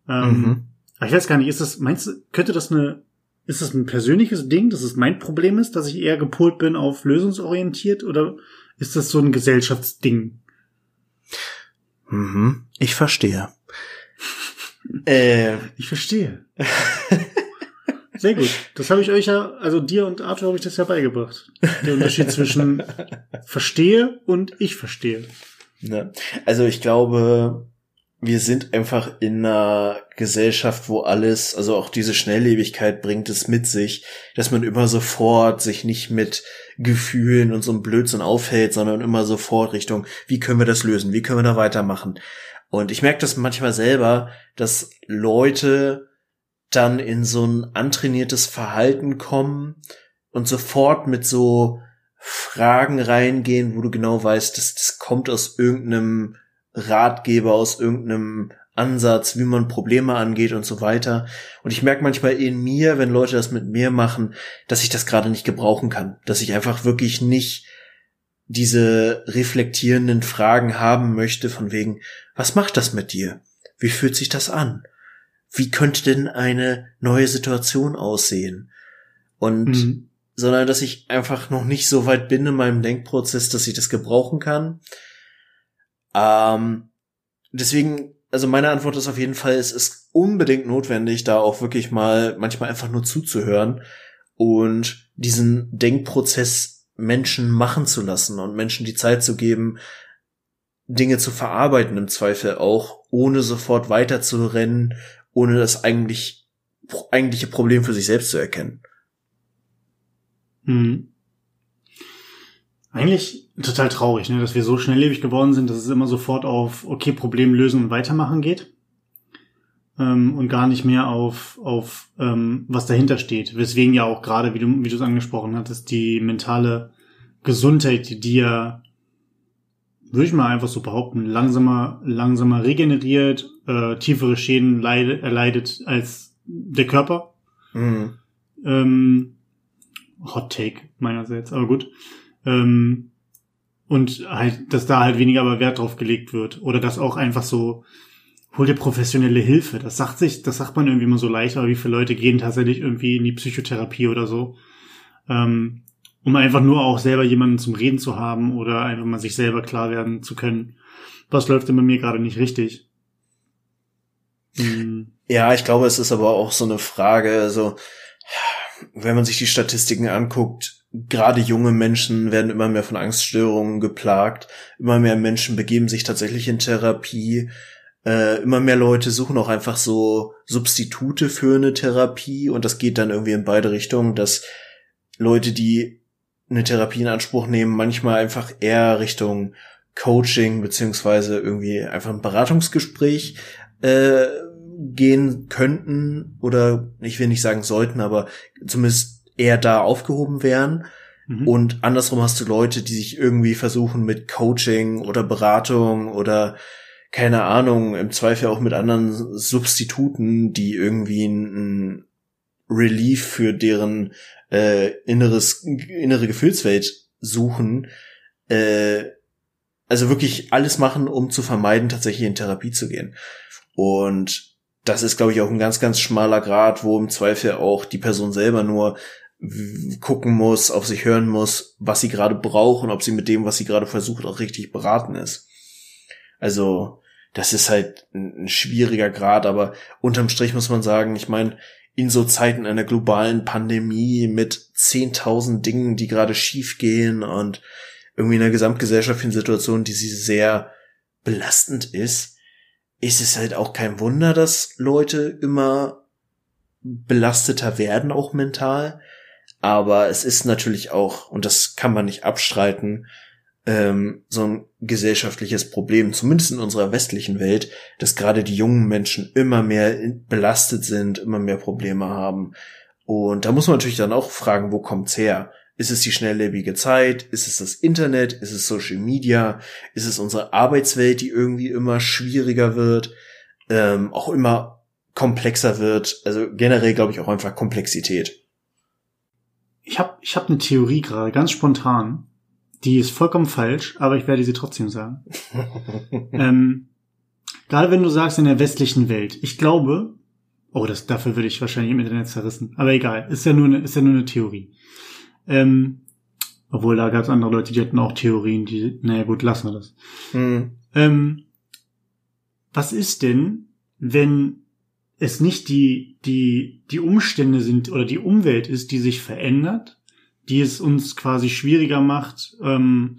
Ähm, mhm. ich weiß gar nicht, ist das, meinst du, könnte das eine, ist das ein persönliches Ding, dass es mein Problem ist, dass ich eher gepolt bin auf lösungsorientiert oder ist das so ein Gesellschaftsding? Mhm. Ich verstehe. äh, ich verstehe. Sehr gut. Das habe ich euch ja, also dir und Arthur habe ich das ja beigebracht. Der Unterschied zwischen verstehe und ich verstehe. Ja. Also ich glaube, wir sind einfach in einer Gesellschaft, wo alles, also auch diese Schnelllebigkeit bringt es mit sich, dass man immer sofort sich nicht mit Gefühlen und so einem Blödsinn aufhält, sondern immer sofort Richtung, wie können wir das lösen? Wie können wir da weitermachen? Und ich merke das manchmal selber, dass Leute dann in so ein antrainiertes Verhalten kommen und sofort mit so Fragen reingehen, wo du genau weißt, dass das kommt aus irgendeinem Ratgeber, aus irgendeinem Ansatz, wie man Probleme angeht und so weiter. Und ich merke manchmal in mir, wenn Leute das mit mir machen, dass ich das gerade nicht gebrauchen kann, dass ich einfach wirklich nicht diese reflektierenden Fragen haben möchte von wegen, was macht das mit dir? Wie fühlt sich das an? Wie könnte denn eine neue Situation aussehen? Und mhm. sondern dass ich einfach noch nicht so weit bin in meinem Denkprozess, dass ich das gebrauchen kann. Ähm, deswegen, also meine Antwort ist auf jeden Fall, es ist unbedingt notwendig, da auch wirklich mal manchmal einfach nur zuzuhören und diesen Denkprozess Menschen machen zu lassen und Menschen die Zeit zu geben, Dinge zu verarbeiten im Zweifel auch, ohne sofort weiter zu rennen, ohne das eigentlich eigentliche Problem für sich selbst zu erkennen. Hm. Eigentlich total traurig, ne, dass wir so schnelllebig geworden sind, dass es immer sofort auf okay Problem lösen und weitermachen geht ähm, und gar nicht mehr auf auf ähm, was dahinter steht. Weswegen ja auch gerade, wie du wie du es angesprochen hattest, die mentale Gesundheit, die ja würde ich mal einfach so behaupten, langsamer, langsamer regeneriert, äh, tiefere Schäden leid, erleidet als der Körper. Mhm. Ähm, Hot Take meinerseits, aber gut. Ähm, und halt, dass da halt weniger aber Wert drauf gelegt wird. Oder dass auch einfach so, hol dir professionelle Hilfe. Das sagt sich, das sagt man irgendwie immer so leicht, aber wie viele Leute gehen tatsächlich irgendwie in die Psychotherapie oder so. Ähm, um einfach nur auch selber jemanden zum Reden zu haben oder einfach mal sich selber klar werden zu können. Was läuft denn bei mir gerade nicht richtig? Hm. Ja, ich glaube, es ist aber auch so eine Frage, also wenn man sich die Statistiken anguckt, gerade junge Menschen werden immer mehr von Angststörungen geplagt, immer mehr Menschen begeben sich tatsächlich in Therapie, äh, immer mehr Leute suchen auch einfach so Substitute für eine Therapie. Und das geht dann irgendwie in beide Richtungen, dass Leute, die eine Therapie in Anspruch nehmen, manchmal einfach eher Richtung Coaching beziehungsweise irgendwie einfach ein Beratungsgespräch äh, gehen könnten oder ich will nicht sagen sollten, aber zumindest eher da aufgehoben wären. Mhm. Und andersrum hast du Leute, die sich irgendwie versuchen mit Coaching oder Beratung oder keine Ahnung, im Zweifel auch mit anderen Substituten, die irgendwie ein, Relief für deren äh, inneres, innere Gefühlswelt suchen, äh, also wirklich alles machen, um zu vermeiden, tatsächlich in Therapie zu gehen. Und das ist, glaube ich, auch ein ganz, ganz schmaler Grad, wo im Zweifel auch die Person selber nur gucken muss, auf sich hören muss, was sie gerade braucht und ob sie mit dem, was sie gerade versucht, auch richtig beraten ist. Also, das ist halt ein schwieriger Grad, aber unterm Strich muss man sagen, ich meine, in so Zeiten einer globalen Pandemie mit 10.000 Dingen, die gerade schief gehen und irgendwie in einer gesamtgesellschaftlichen Situation, die sie sehr belastend ist, ist es halt auch kein Wunder, dass Leute immer belasteter werden, auch mental. Aber es ist natürlich auch, und das kann man nicht abstreiten, ähm, so ein gesellschaftliches Problem, zumindest in unserer westlichen Welt, dass gerade die jungen Menschen immer mehr belastet sind, immer mehr Probleme haben. Und da muss man natürlich dann auch fragen, wo kommt's her? Ist es die schnelllebige Zeit? Ist es das Internet? Ist es Social Media? Ist es unsere Arbeitswelt, die irgendwie immer schwieriger wird? Ähm, auch immer komplexer wird? Also generell glaube ich auch einfach Komplexität. Ich habe ich hab eine Theorie gerade, ganz spontan. Die ist vollkommen falsch, aber ich werde sie trotzdem sagen. ähm, gerade wenn du sagst in der westlichen Welt, ich glaube, oh, das dafür würde ich wahrscheinlich im Internet zerrissen, aber egal, ist ja nur eine, ist ja nur eine Theorie. Ähm, obwohl da gab es andere Leute, die hatten auch Theorien, die, naja gut, lassen wir das. Mhm. Ähm, was ist denn, wenn es nicht die, die, die Umstände sind oder die Umwelt ist, die sich verändert, die es uns quasi schwieriger macht, ähm,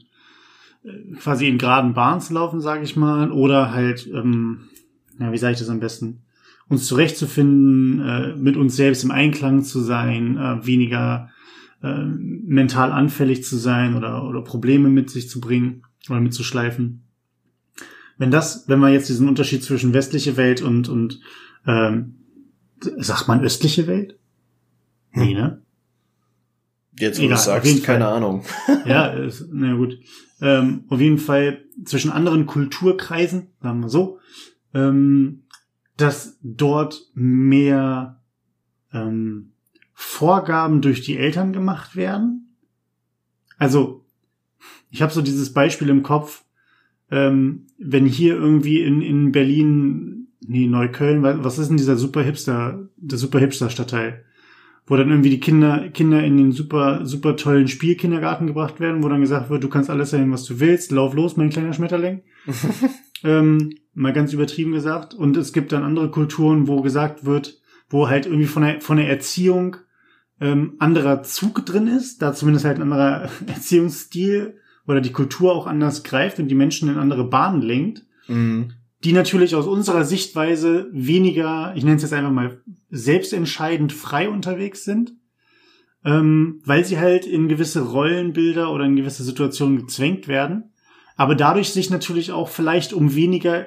quasi in geraden Bahnen zu laufen, sage ich mal, oder halt, ähm, ja, wie sage ich das am besten, uns zurechtzufinden, äh, mit uns selbst im Einklang zu sein, äh, weniger äh, mental anfällig zu sein oder, oder Probleme mit sich zu bringen oder mitzuschleifen. Wenn das, wenn man jetzt diesen Unterschied zwischen westliche Welt und, und ähm, sagt man östliche Welt? Nee, ne? Jetzt, wo du sagst, keine Fall. Ahnung. ja, ist, na gut. Ähm, auf jeden Fall zwischen anderen Kulturkreisen, sagen wir so, ähm, dass dort mehr ähm, Vorgaben durch die Eltern gemacht werden. Also, ich habe so dieses Beispiel im Kopf, ähm, wenn hier irgendwie in, in Berlin, nee, Neukölln, was ist denn dieser super Hipster, der super Hipster Stadtteil? Wo dann irgendwie die Kinder, Kinder in den super, super tollen Spielkindergarten gebracht werden, wo dann gesagt wird, du kannst alles sein, was du willst, lauf los, mein kleiner Schmetterling. ähm, mal ganz übertrieben gesagt. Und es gibt dann andere Kulturen, wo gesagt wird, wo halt irgendwie von der, von der Erziehung ähm, anderer Zug drin ist, da zumindest halt ein anderer Erziehungsstil oder die Kultur auch anders greift und die Menschen in andere Bahnen lenkt, mhm. Die natürlich aus unserer Sichtweise weniger, ich nenne es jetzt einfach mal, selbstentscheidend frei unterwegs sind, ähm, weil sie halt in gewisse Rollenbilder oder in gewisse Situationen gezwängt werden, aber dadurch sich natürlich auch vielleicht um weniger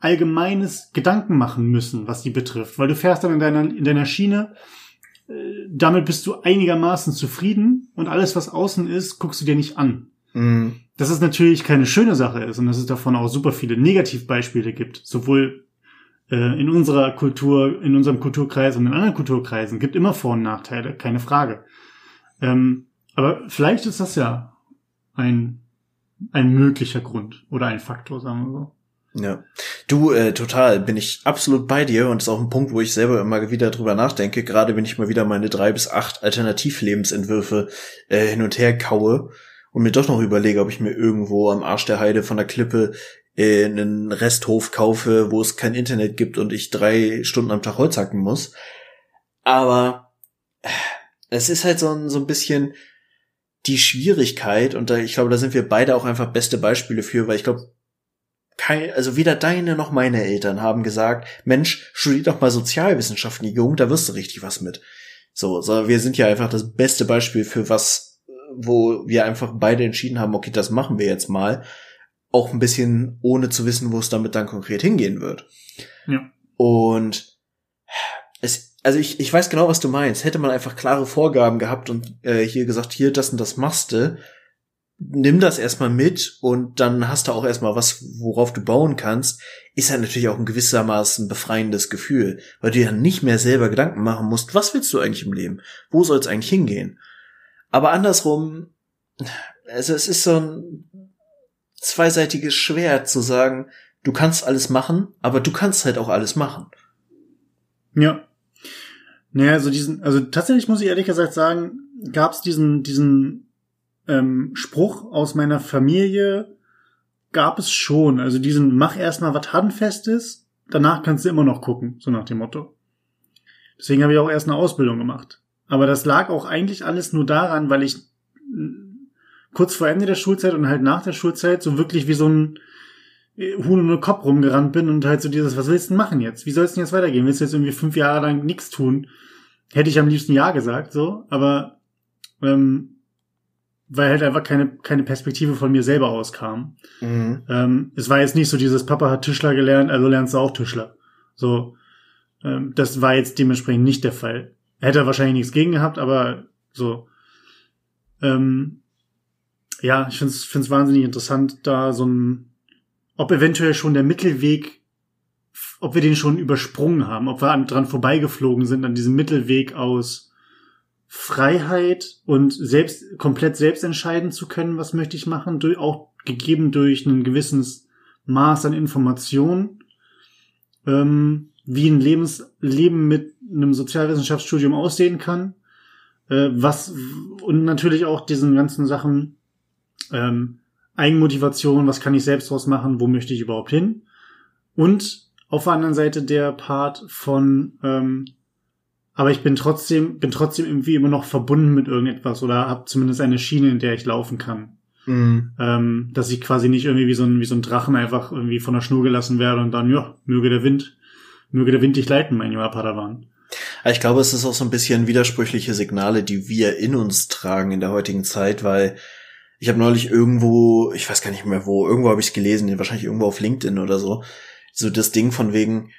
allgemeines Gedanken machen müssen, was die betrifft, weil du fährst dann in deiner, in deiner Schiene, äh, damit bist du einigermaßen zufrieden und alles, was außen ist, guckst du dir nicht an. Mhm. Dass es natürlich keine schöne Sache ist und dass es davon auch super viele Negativbeispiele gibt, sowohl äh, in unserer Kultur, in unserem Kulturkreis und in anderen Kulturkreisen, gibt immer Vor- und Nachteile, keine Frage. Ähm, aber vielleicht ist das ja ein, ein möglicher Grund oder ein Faktor, sagen wir so. Ja. Du, äh, total, bin ich absolut bei dir und ist auch ein Punkt, wo ich selber immer wieder drüber nachdenke, gerade wenn ich mal wieder meine drei bis acht Alternativlebensentwürfe äh, hin und her kaue und mir doch noch überlege, ob ich mir irgendwo am Arsch der Heide von der Klippe äh, einen Resthof kaufe, wo es kein Internet gibt und ich drei Stunden am Tag Holz hacken muss. Aber äh, es ist halt so ein, so ein bisschen die Schwierigkeit und da, ich glaube, da sind wir beide auch einfach beste Beispiele für, weil ich glaube, kein, also weder deine noch meine Eltern haben gesagt, Mensch, studier doch mal Sozialwissenschaften, die Jugend, da wirst du richtig was mit. So, so, wir sind ja einfach das beste Beispiel für was wo wir einfach beide entschieden haben, okay, das machen wir jetzt mal. Auch ein bisschen ohne zu wissen, wo es damit dann konkret hingehen wird. Ja. Und es, also ich, ich weiß genau, was du meinst. Hätte man einfach klare Vorgaben gehabt und äh, hier gesagt, hier, das und das machst du, nimm das erstmal mit und dann hast du auch erstmal was, worauf du bauen kannst, ist ja natürlich auch ein gewissermaßen befreiendes Gefühl, weil du ja nicht mehr selber Gedanken machen musst, was willst du eigentlich im Leben? Wo soll es eigentlich hingehen? Aber andersrum, also es ist so ein zweiseitiges Schwert zu sagen, du kannst alles machen, aber du kannst halt auch alles machen. Ja. Naja, also diesen, also tatsächlich muss ich ehrlich gesagt sagen, gab es diesen, diesen ähm, Spruch aus meiner Familie, gab es schon. Also diesen, mach erstmal was Handfestes, danach kannst du immer noch gucken, so nach dem Motto. Deswegen habe ich auch erst eine Ausbildung gemacht. Aber das lag auch eigentlich alles nur daran, weil ich kurz vor Ende der Schulzeit und halt nach der Schulzeit so wirklich wie so ein Huhn und Kopf rumgerannt bin und halt so dieses, was willst du denn machen jetzt? Wie soll es denn jetzt weitergehen? Willst du jetzt irgendwie fünf Jahre lang nichts tun? Hätte ich am liebsten Ja gesagt, so, aber ähm, weil halt einfach keine, keine Perspektive von mir selber auskam. Mhm. Ähm, es war jetzt nicht so dieses Papa hat Tischler gelernt, also lernst du auch Tischler. So, ähm, das war jetzt dementsprechend nicht der Fall. Hätte er wahrscheinlich nichts gegen gehabt, aber so. Ähm, ja, ich finde es wahnsinnig interessant, da so ein, ob eventuell schon der Mittelweg, ob wir den schon übersprungen haben, ob wir dran vorbeigeflogen sind an diesem Mittelweg aus Freiheit und selbst komplett selbst entscheiden zu können, was möchte ich machen, durch, auch gegeben durch ein gewisses Maß an Information, ähm, wie ein Lebens Leben mit einem Sozialwissenschaftsstudium aussehen kann, äh, was und natürlich auch diesen ganzen Sachen ähm, Eigenmotivation, was kann ich selbst draus machen, wo möchte ich überhaupt hin und auf der anderen Seite der Part von ähm, aber ich bin trotzdem bin trotzdem irgendwie immer noch verbunden mit irgendetwas oder habe zumindest eine Schiene, in der ich laufen kann. Mhm. Ähm, dass ich quasi nicht irgendwie wie so ein wie so ein Drachen einfach irgendwie von der Schnur gelassen werde und dann ja möge der Wind möge der Wind dich leiten, mein junger Padawan. Ich glaube, es ist auch so ein bisschen widersprüchliche Signale, die wir in uns tragen in der heutigen Zeit, weil ich habe neulich irgendwo, ich weiß gar nicht mehr wo, irgendwo habe ich es gelesen, wahrscheinlich irgendwo auf LinkedIn oder so, so das Ding von wegen,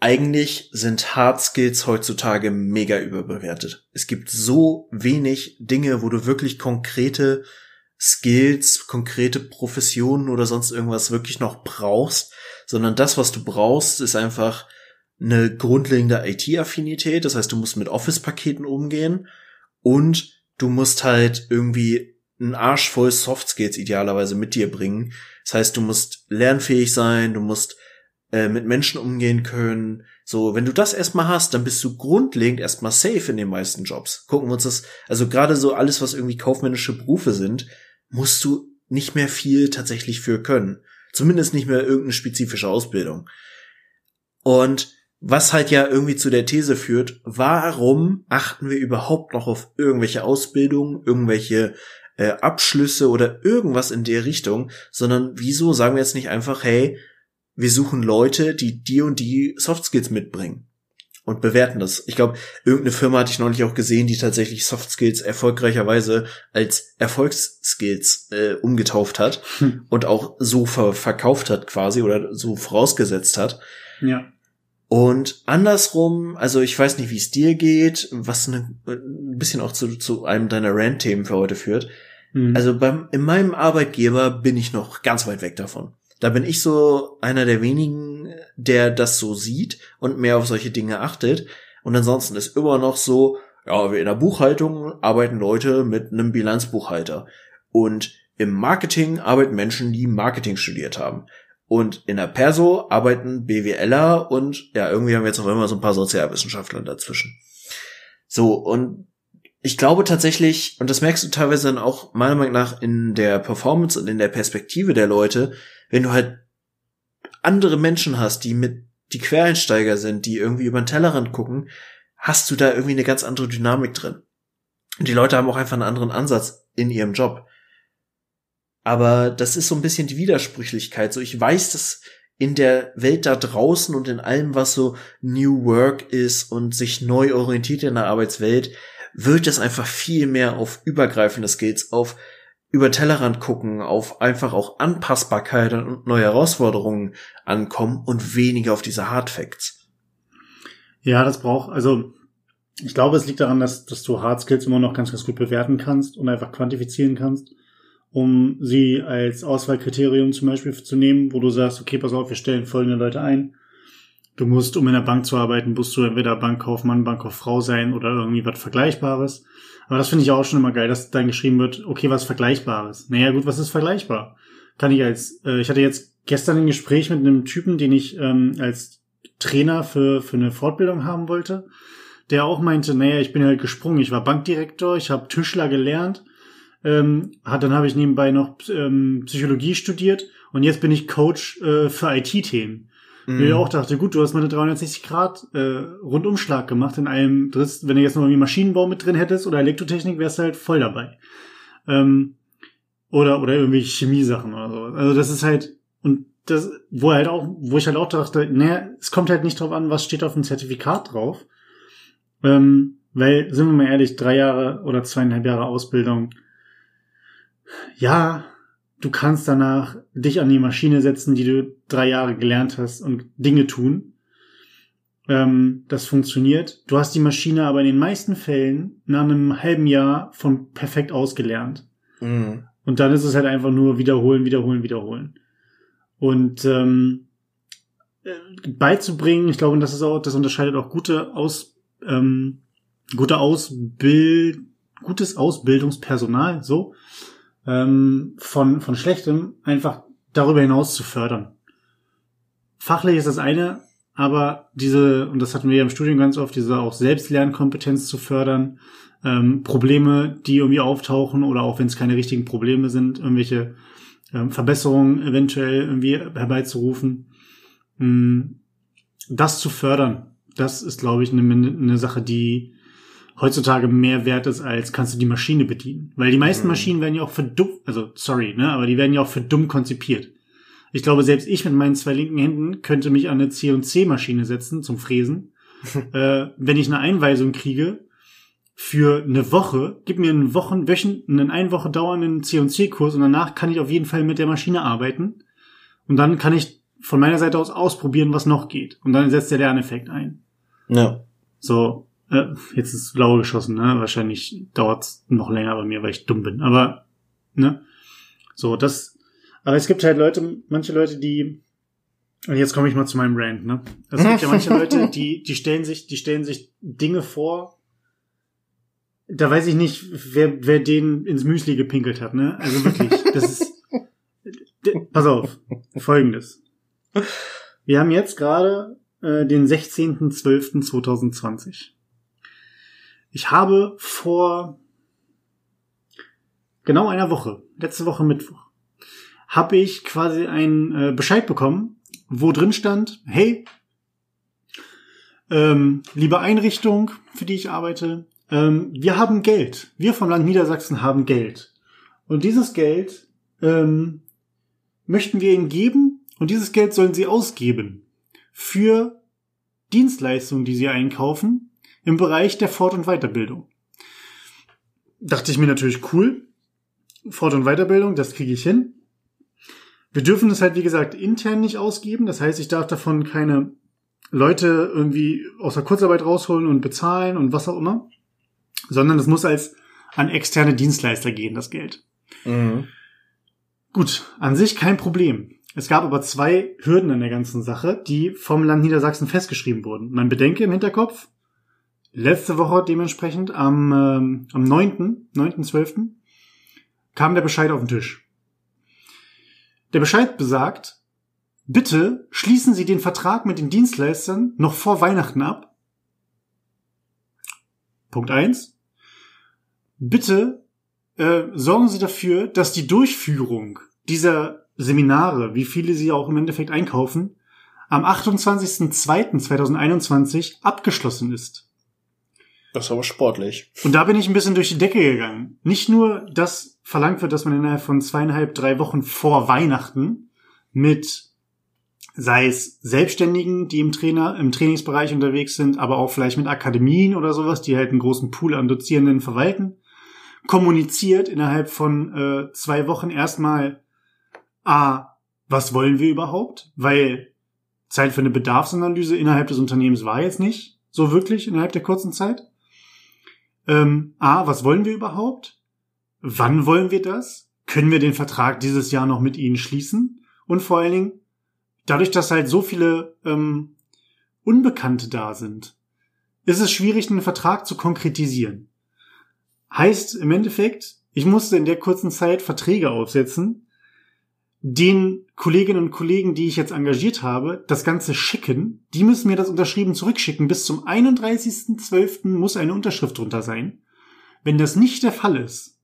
eigentlich sind Hard Skills heutzutage mega überbewertet. Es gibt so wenig Dinge, wo du wirklich konkrete Skills, konkrete Professionen oder sonst irgendwas wirklich noch brauchst, sondern das, was du brauchst, ist einfach eine grundlegende IT-Affinität. Das heißt, du musst mit Office-Paketen umgehen und du musst halt irgendwie einen Arsch voll Soft Skills idealerweise mit dir bringen. Das heißt, du musst lernfähig sein, du musst äh, mit Menschen umgehen können. So, wenn du das erstmal hast, dann bist du grundlegend erstmal safe in den meisten Jobs. Gucken wir uns das, also gerade so alles, was irgendwie kaufmännische Berufe sind, musst du nicht mehr viel tatsächlich für können. Zumindest nicht mehr irgendeine spezifische Ausbildung. Und was halt ja irgendwie zu der These führt, warum achten wir überhaupt noch auf irgendwelche Ausbildungen, irgendwelche äh, Abschlüsse oder irgendwas in der Richtung, sondern wieso sagen wir jetzt nicht einfach, hey, wir suchen Leute, die die und die Soft Skills mitbringen und bewerten das. Ich glaube, irgendeine Firma hatte ich neulich auch gesehen, die tatsächlich Soft Skills erfolgreicherweise als Erfolgsskills äh, umgetauft hat hm. und auch so ver verkauft hat quasi oder so vorausgesetzt hat. Ja. Und andersrum, also ich weiß nicht, wie es dir geht, was ne, ein bisschen auch zu, zu einem deiner Rant-Themen für heute führt. Mhm. Also beim, in meinem Arbeitgeber bin ich noch ganz weit weg davon. Da bin ich so einer der wenigen, der das so sieht und mehr auf solche Dinge achtet. Und ansonsten ist immer noch so, ja, in der Buchhaltung arbeiten Leute mit einem Bilanzbuchhalter. Und im Marketing arbeiten Menschen, die Marketing studiert haben. Und in der Perso arbeiten BWLer und ja, irgendwie haben wir jetzt auch immer so ein paar Sozialwissenschaftler dazwischen. So, und ich glaube tatsächlich, und das merkst du teilweise dann auch meiner Meinung nach in der Performance und in der Perspektive der Leute, wenn du halt andere Menschen hast, die mit die Quereinsteiger sind, die irgendwie über den Tellerrand gucken, hast du da irgendwie eine ganz andere Dynamik drin. Und die Leute haben auch einfach einen anderen Ansatz in ihrem Job. Aber das ist so ein bisschen die Widersprüchlichkeit. So, ich weiß, dass in der Welt da draußen und in allem, was so New Work ist und sich neu orientiert in der Arbeitswelt, wird es einfach viel mehr auf übergreifende Skills, auf über Tellerrand gucken, auf einfach auch Anpassbarkeit und neue Herausforderungen ankommen und weniger auf diese Hard Facts. Ja, das braucht, also ich glaube, es liegt daran, dass, dass du Hard Skills immer noch ganz, ganz gut bewerten kannst und einfach quantifizieren kannst, um sie als Auswahlkriterium zum Beispiel zu nehmen, wo du sagst, okay, pass auf, wir stellen folgende Leute ein. Du musst, um in der Bank zu arbeiten, musst du entweder Bankkaufmann, Bankkauffrau sein oder irgendwie was Vergleichbares. Aber das finde ich auch schon immer geil, dass dann geschrieben wird, okay, was Vergleichbares. Naja, gut, was ist vergleichbar? Kann ich als, äh, ich hatte jetzt gestern ein Gespräch mit einem Typen, den ich ähm, als Trainer für, für eine Fortbildung haben wollte, der auch meinte, naja, ich bin halt gesprungen, ich war Bankdirektor, ich habe Tischler gelernt, ähm, hat, dann habe ich nebenbei noch ähm, Psychologie studiert und jetzt bin ich Coach äh, für IT-Themen. Mhm. Wo ich auch dachte, gut, du hast mal eine 360 Grad äh, Rundumschlag gemacht in einem, wenn du jetzt noch irgendwie Maschinenbau mit drin hättest oder Elektrotechnik, wärst du halt voll dabei. Ähm, oder, oder irgendwie Chemiesachen oder so. Also das ist halt, und das, wo halt auch, wo ich halt auch dachte, naja, es kommt halt nicht drauf an, was steht auf dem Zertifikat drauf. Ähm, weil, sind wir mal ehrlich, drei Jahre oder zweieinhalb Jahre Ausbildung, ja, du kannst danach dich an die Maschine setzen, die du drei Jahre gelernt hast und Dinge tun. Ähm, das funktioniert. Du hast die Maschine aber in den meisten Fällen nach einem halben Jahr von perfekt ausgelernt. Mhm. Und dann ist es halt einfach nur wiederholen, wiederholen, wiederholen. Und ähm, äh, beizubringen, ich glaube, das ist auch, das unterscheidet auch gute Aus, ähm, gute Ausbild, gutes Ausbildungspersonal, so, ähm, von, von Schlechtem einfach darüber hinaus zu fördern. Fachlich ist das eine, aber diese, und das hatten wir ja im Studium ganz oft, diese auch Selbstlernkompetenz zu fördern, ähm, Probleme, die irgendwie auftauchen oder auch wenn es keine richtigen Probleme sind, irgendwelche ähm, Verbesserungen eventuell irgendwie herbeizurufen, ähm, das zu fördern, das ist, glaube ich, eine, eine Sache, die heutzutage mehr wert ist, als kannst du die Maschine bedienen. Weil die meisten mhm. Maschinen werden ja auch für dumm, also sorry, ne, aber die werden ja auch für dumm konzipiert. Ich glaube, selbst ich mit meinen zwei linken Händen könnte mich an eine C&C-Maschine setzen zum Fräsen. äh, wenn ich eine Einweisung kriege für eine Woche, gib mir einen Wochen, Wöchen, einen ein Woche dauernden C&C-Kurs und danach kann ich auf jeden Fall mit der Maschine arbeiten. Und dann kann ich von meiner Seite aus ausprobieren, was noch geht. Und dann setzt der Lerneffekt ein. Ja. So, äh, jetzt ist Blaue geschossen, ne? Wahrscheinlich dauert's noch länger bei mir, weil ich dumm bin. Aber, ne? So, das. Aber es gibt halt Leute, manche Leute, die. Und jetzt komme ich mal zu meinem Rant, ne? Es gibt ja manche Leute, die, die stellen sich, die stellen sich Dinge vor. Da weiß ich nicht, wer, wer den ins Müsli gepinkelt hat, ne? Also wirklich, das ist. Pass auf, folgendes. Wir haben jetzt gerade äh, den 16.12.2020. Ich habe vor genau einer Woche, letzte Woche Mittwoch, habe ich quasi einen äh, Bescheid bekommen, wo drin stand, hey, ähm, liebe Einrichtung, für die ich arbeite, ähm, wir haben Geld. Wir vom Land Niedersachsen haben Geld. Und dieses Geld ähm, möchten wir Ihnen geben und dieses Geld sollen Sie ausgeben für Dienstleistungen, die Sie einkaufen im Bereich der Fort- und Weiterbildung. Dachte ich mir natürlich cool. Fort- und Weiterbildung, das kriege ich hin. Wir dürfen es halt, wie gesagt, intern nicht ausgeben. Das heißt, ich darf davon keine Leute irgendwie aus der Kurzarbeit rausholen und bezahlen und was auch immer. Sondern es muss als an externe Dienstleister gehen, das Geld. Mhm. Gut, an sich kein Problem. Es gab aber zwei Hürden an der ganzen Sache, die vom Land Niedersachsen festgeschrieben wurden. Man bedenke im Hinterkopf, letzte Woche dementsprechend am, ähm, am 9., 9.12. kam der Bescheid auf den Tisch. Der Bescheid besagt, bitte schließen Sie den Vertrag mit den Dienstleistern noch vor Weihnachten ab. Punkt eins. Bitte äh, sorgen Sie dafür, dass die Durchführung dieser Seminare, wie viele Sie auch im Endeffekt einkaufen, am 28.02.2021 abgeschlossen ist. Das ist aber sportlich. Und da bin ich ein bisschen durch die Decke gegangen. Nicht nur, dass verlangt wird, dass man innerhalb von zweieinhalb, drei Wochen vor Weihnachten mit sei es Selbstständigen, die im Trainer, im Trainingsbereich unterwegs sind, aber auch vielleicht mit Akademien oder sowas, die halt einen großen Pool an Dozierenden verwalten, kommuniziert innerhalb von äh, zwei Wochen erstmal, a, was wollen wir überhaupt? Weil Zeit für eine Bedarfsanalyse innerhalb des Unternehmens war jetzt nicht so wirklich innerhalb der kurzen Zeit. Ähm, A, was wollen wir überhaupt? Wann wollen wir das? Können wir den Vertrag dieses Jahr noch mit Ihnen schließen? Und vor allen Dingen, dadurch, dass halt so viele ähm, Unbekannte da sind, ist es schwierig, einen Vertrag zu konkretisieren. Heißt im Endeffekt, ich musste in der kurzen Zeit Verträge aufsetzen, den Kolleginnen und Kollegen, die ich jetzt engagiert habe, das Ganze schicken. Die müssen mir das unterschrieben zurückschicken. Bis zum 31.12. muss eine Unterschrift drunter sein. Wenn das nicht der Fall ist,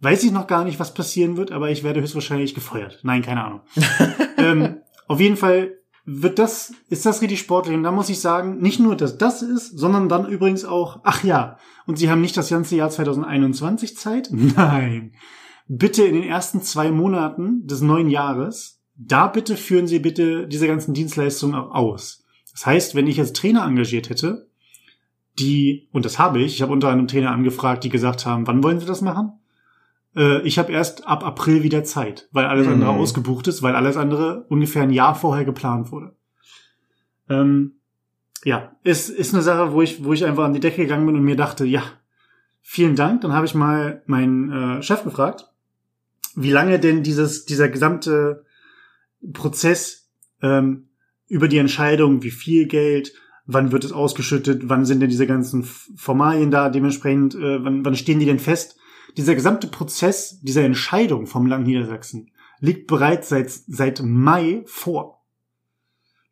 weiß ich noch gar nicht, was passieren wird, aber ich werde höchstwahrscheinlich gefeuert. Nein, keine Ahnung. ähm, auf jeden Fall wird das, ist das richtig sportlich. Und da muss ich sagen, nicht nur, dass das ist, sondern dann übrigens auch, ach ja, und sie haben nicht das ganze Jahr 2021 Zeit? Nein bitte in den ersten zwei Monaten des neuen Jahres, da bitte führen Sie bitte diese ganzen Dienstleistungen auch aus. Das heißt, wenn ich jetzt Trainer engagiert hätte, die, und das habe ich, ich habe unter anderem Trainer angefragt, die gesagt haben, wann wollen Sie das machen? Äh, ich habe erst ab April wieder Zeit, weil alles mhm. andere ausgebucht ist, weil alles andere ungefähr ein Jahr vorher geplant wurde. Ähm, ja, ist, ist eine Sache, wo ich, wo ich einfach an die Decke gegangen bin und mir dachte, ja, vielen Dank. Dann habe ich mal meinen äh, Chef gefragt, wie lange denn dieses, dieser gesamte Prozess ähm, über die Entscheidung, wie viel Geld, wann wird es ausgeschüttet, wann sind denn diese ganzen Formalien da, dementsprechend, äh, wann, wann stehen die denn fest? Dieser gesamte Prozess dieser Entscheidung vom Land Niedersachsen liegt bereits seit, seit Mai vor.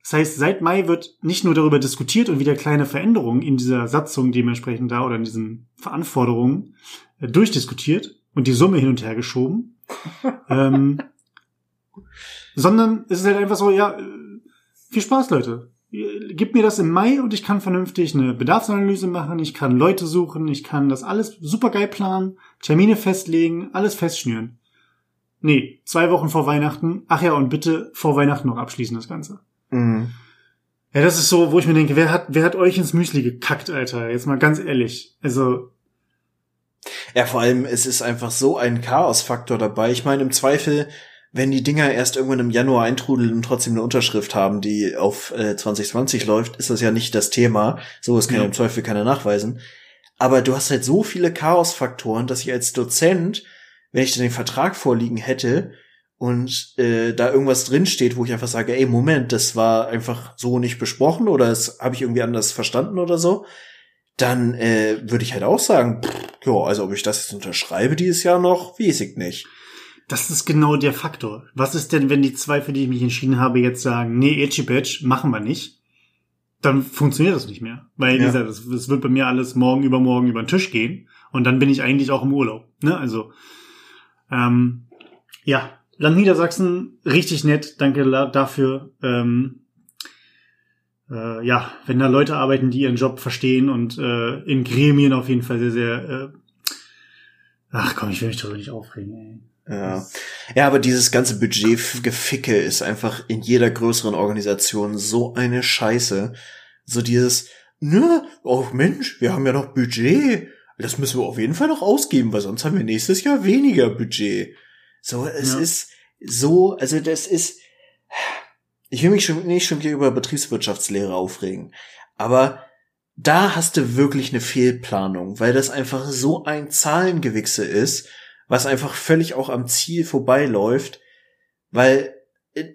Das heißt, seit Mai wird nicht nur darüber diskutiert und wieder kleine Veränderungen in dieser Satzung dementsprechend da oder in diesen Verantwortungen äh, durchdiskutiert und die Summe hin und her geschoben, ähm, sondern es ist halt einfach so, ja, viel Spaß, Leute. Gib mir das im Mai und ich kann vernünftig eine Bedarfsanalyse machen, ich kann Leute suchen, ich kann das alles super geil planen, Termine festlegen, alles festschnüren. Nee, zwei Wochen vor Weihnachten. Ach ja, und bitte vor Weihnachten noch abschließen das Ganze. Mhm. Ja, das ist so, wo ich mir denke, wer hat, wer hat euch ins Müsli gekackt, Alter? Jetzt mal ganz ehrlich. Also, ja, vor allem, es ist einfach so ein Chaosfaktor dabei. Ich meine, im Zweifel wenn die Dinger erst irgendwann im Januar eintrudeln und trotzdem eine Unterschrift haben, die auf äh, 2020 läuft, ist das ja nicht das Thema. So ist kann ja. im Zweifel keiner nachweisen. Aber du hast halt so viele Chaosfaktoren, dass ich als Dozent, wenn ich dann den Vertrag vorliegen hätte und äh, da irgendwas drinsteht, wo ich einfach sage, ey, Moment, das war einfach so nicht besprochen oder das habe ich irgendwie anders verstanden oder so, dann äh, würde ich halt auch sagen, pff, ja, also ob ich das jetzt unterschreibe dieses Jahr noch, weiß ich nicht. Das ist genau der Faktor. Was ist denn, wenn die zwei, für die ich mich entschieden habe, jetzt sagen, nee, Edgy Badge machen wir nicht? Dann funktioniert das nicht mehr. Weil, wie ja. gesagt, das, wird bei mir alles morgen übermorgen über den Tisch gehen. Und dann bin ich eigentlich auch im Urlaub. Ne? Also, ähm, ja, Land Niedersachsen, richtig nett, danke dafür. Ähm, äh, ja, wenn da Leute arbeiten, die ihren Job verstehen und äh, in Gremien auf jeden Fall sehr, sehr äh, Ach komm, ich will mich darüber nicht aufregen, ey. Ja. ja, aber dieses ganze Budgetgeficke ist einfach in jeder größeren Organisation so eine Scheiße. So dieses, nö, oh Mensch, wir haben ja noch Budget. Das müssen wir auf jeden Fall noch ausgeben, weil sonst haben wir nächstes Jahr weniger Budget. So, es ja. ist so, also das ist, ich will mich schon nicht schon hier über Betriebswirtschaftslehre aufregen, aber da hast du wirklich eine Fehlplanung, weil das einfach so ein Zahlengewichse ist was einfach völlig auch am Ziel vorbeiläuft, weil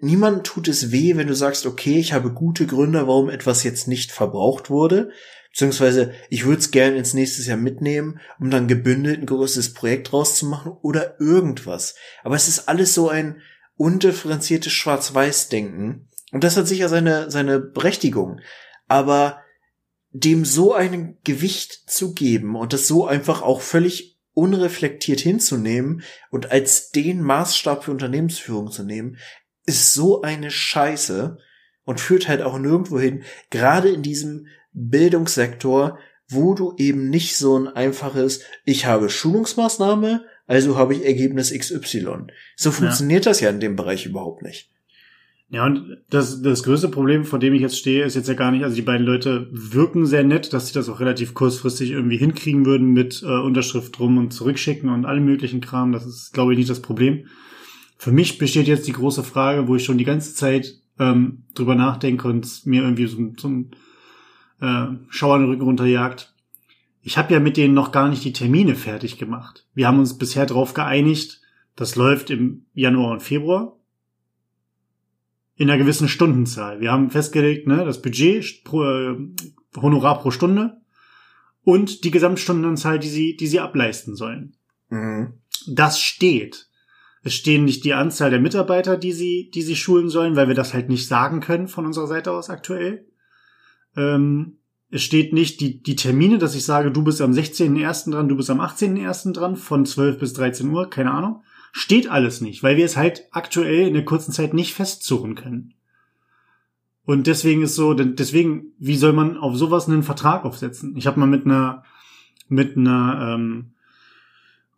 niemand tut es weh, wenn du sagst, okay, ich habe gute Gründe, warum etwas jetzt nicht verbraucht wurde, beziehungsweise ich würde es gerne ins nächste Jahr mitnehmen, um dann gebündelt ein größeres Projekt draus zu machen oder irgendwas. Aber es ist alles so ein undifferenziertes Schwarz-Weiß-Denken und das hat sicher seine, seine Berechtigung. Aber dem so ein Gewicht zu geben und das so einfach auch völlig unreflektiert hinzunehmen und als den Maßstab für Unternehmensführung zu nehmen, ist so eine Scheiße und führt halt auch nirgendwo hin, gerade in diesem Bildungssektor, wo du eben nicht so ein einfaches, ich habe Schulungsmaßnahme, also habe ich Ergebnis XY. So funktioniert ja. das ja in dem Bereich überhaupt nicht. Ja, und das, das größte Problem, vor dem ich jetzt stehe, ist jetzt ja gar nicht, also die beiden Leute wirken sehr nett, dass sie das auch relativ kurzfristig irgendwie hinkriegen würden mit äh, Unterschrift drum und zurückschicken und allem möglichen Kram. Das ist, glaube ich, nicht das Problem. Für mich besteht jetzt die große Frage, wo ich schon die ganze Zeit ähm, drüber nachdenke und mir irgendwie so, so ein äh, Schauer den Rücken runterjagt. Ich habe ja mit denen noch gar nicht die Termine fertig gemacht. Wir haben uns bisher darauf geeinigt, das läuft im Januar und Februar in einer gewissen Stundenzahl. Wir haben festgelegt, ne, das Budget pro, äh, Honorar pro Stunde und die Gesamtstundenzahl, die sie, die sie ableisten sollen. Mhm. Das steht. Es stehen nicht die Anzahl der Mitarbeiter, die sie, die sie schulen sollen, weil wir das halt nicht sagen können von unserer Seite aus aktuell. Ähm, es steht nicht die, die Termine, dass ich sage, du bist am 16.01. dran, du bist am 18.01. dran, von 12 bis 13 Uhr, keine Ahnung. Steht alles nicht, weil wir es halt aktuell in der kurzen Zeit nicht festzurren können. Und deswegen ist so, deswegen, wie soll man auf sowas einen Vertrag aufsetzen? Ich habe mal mit einer, mit einer ähm,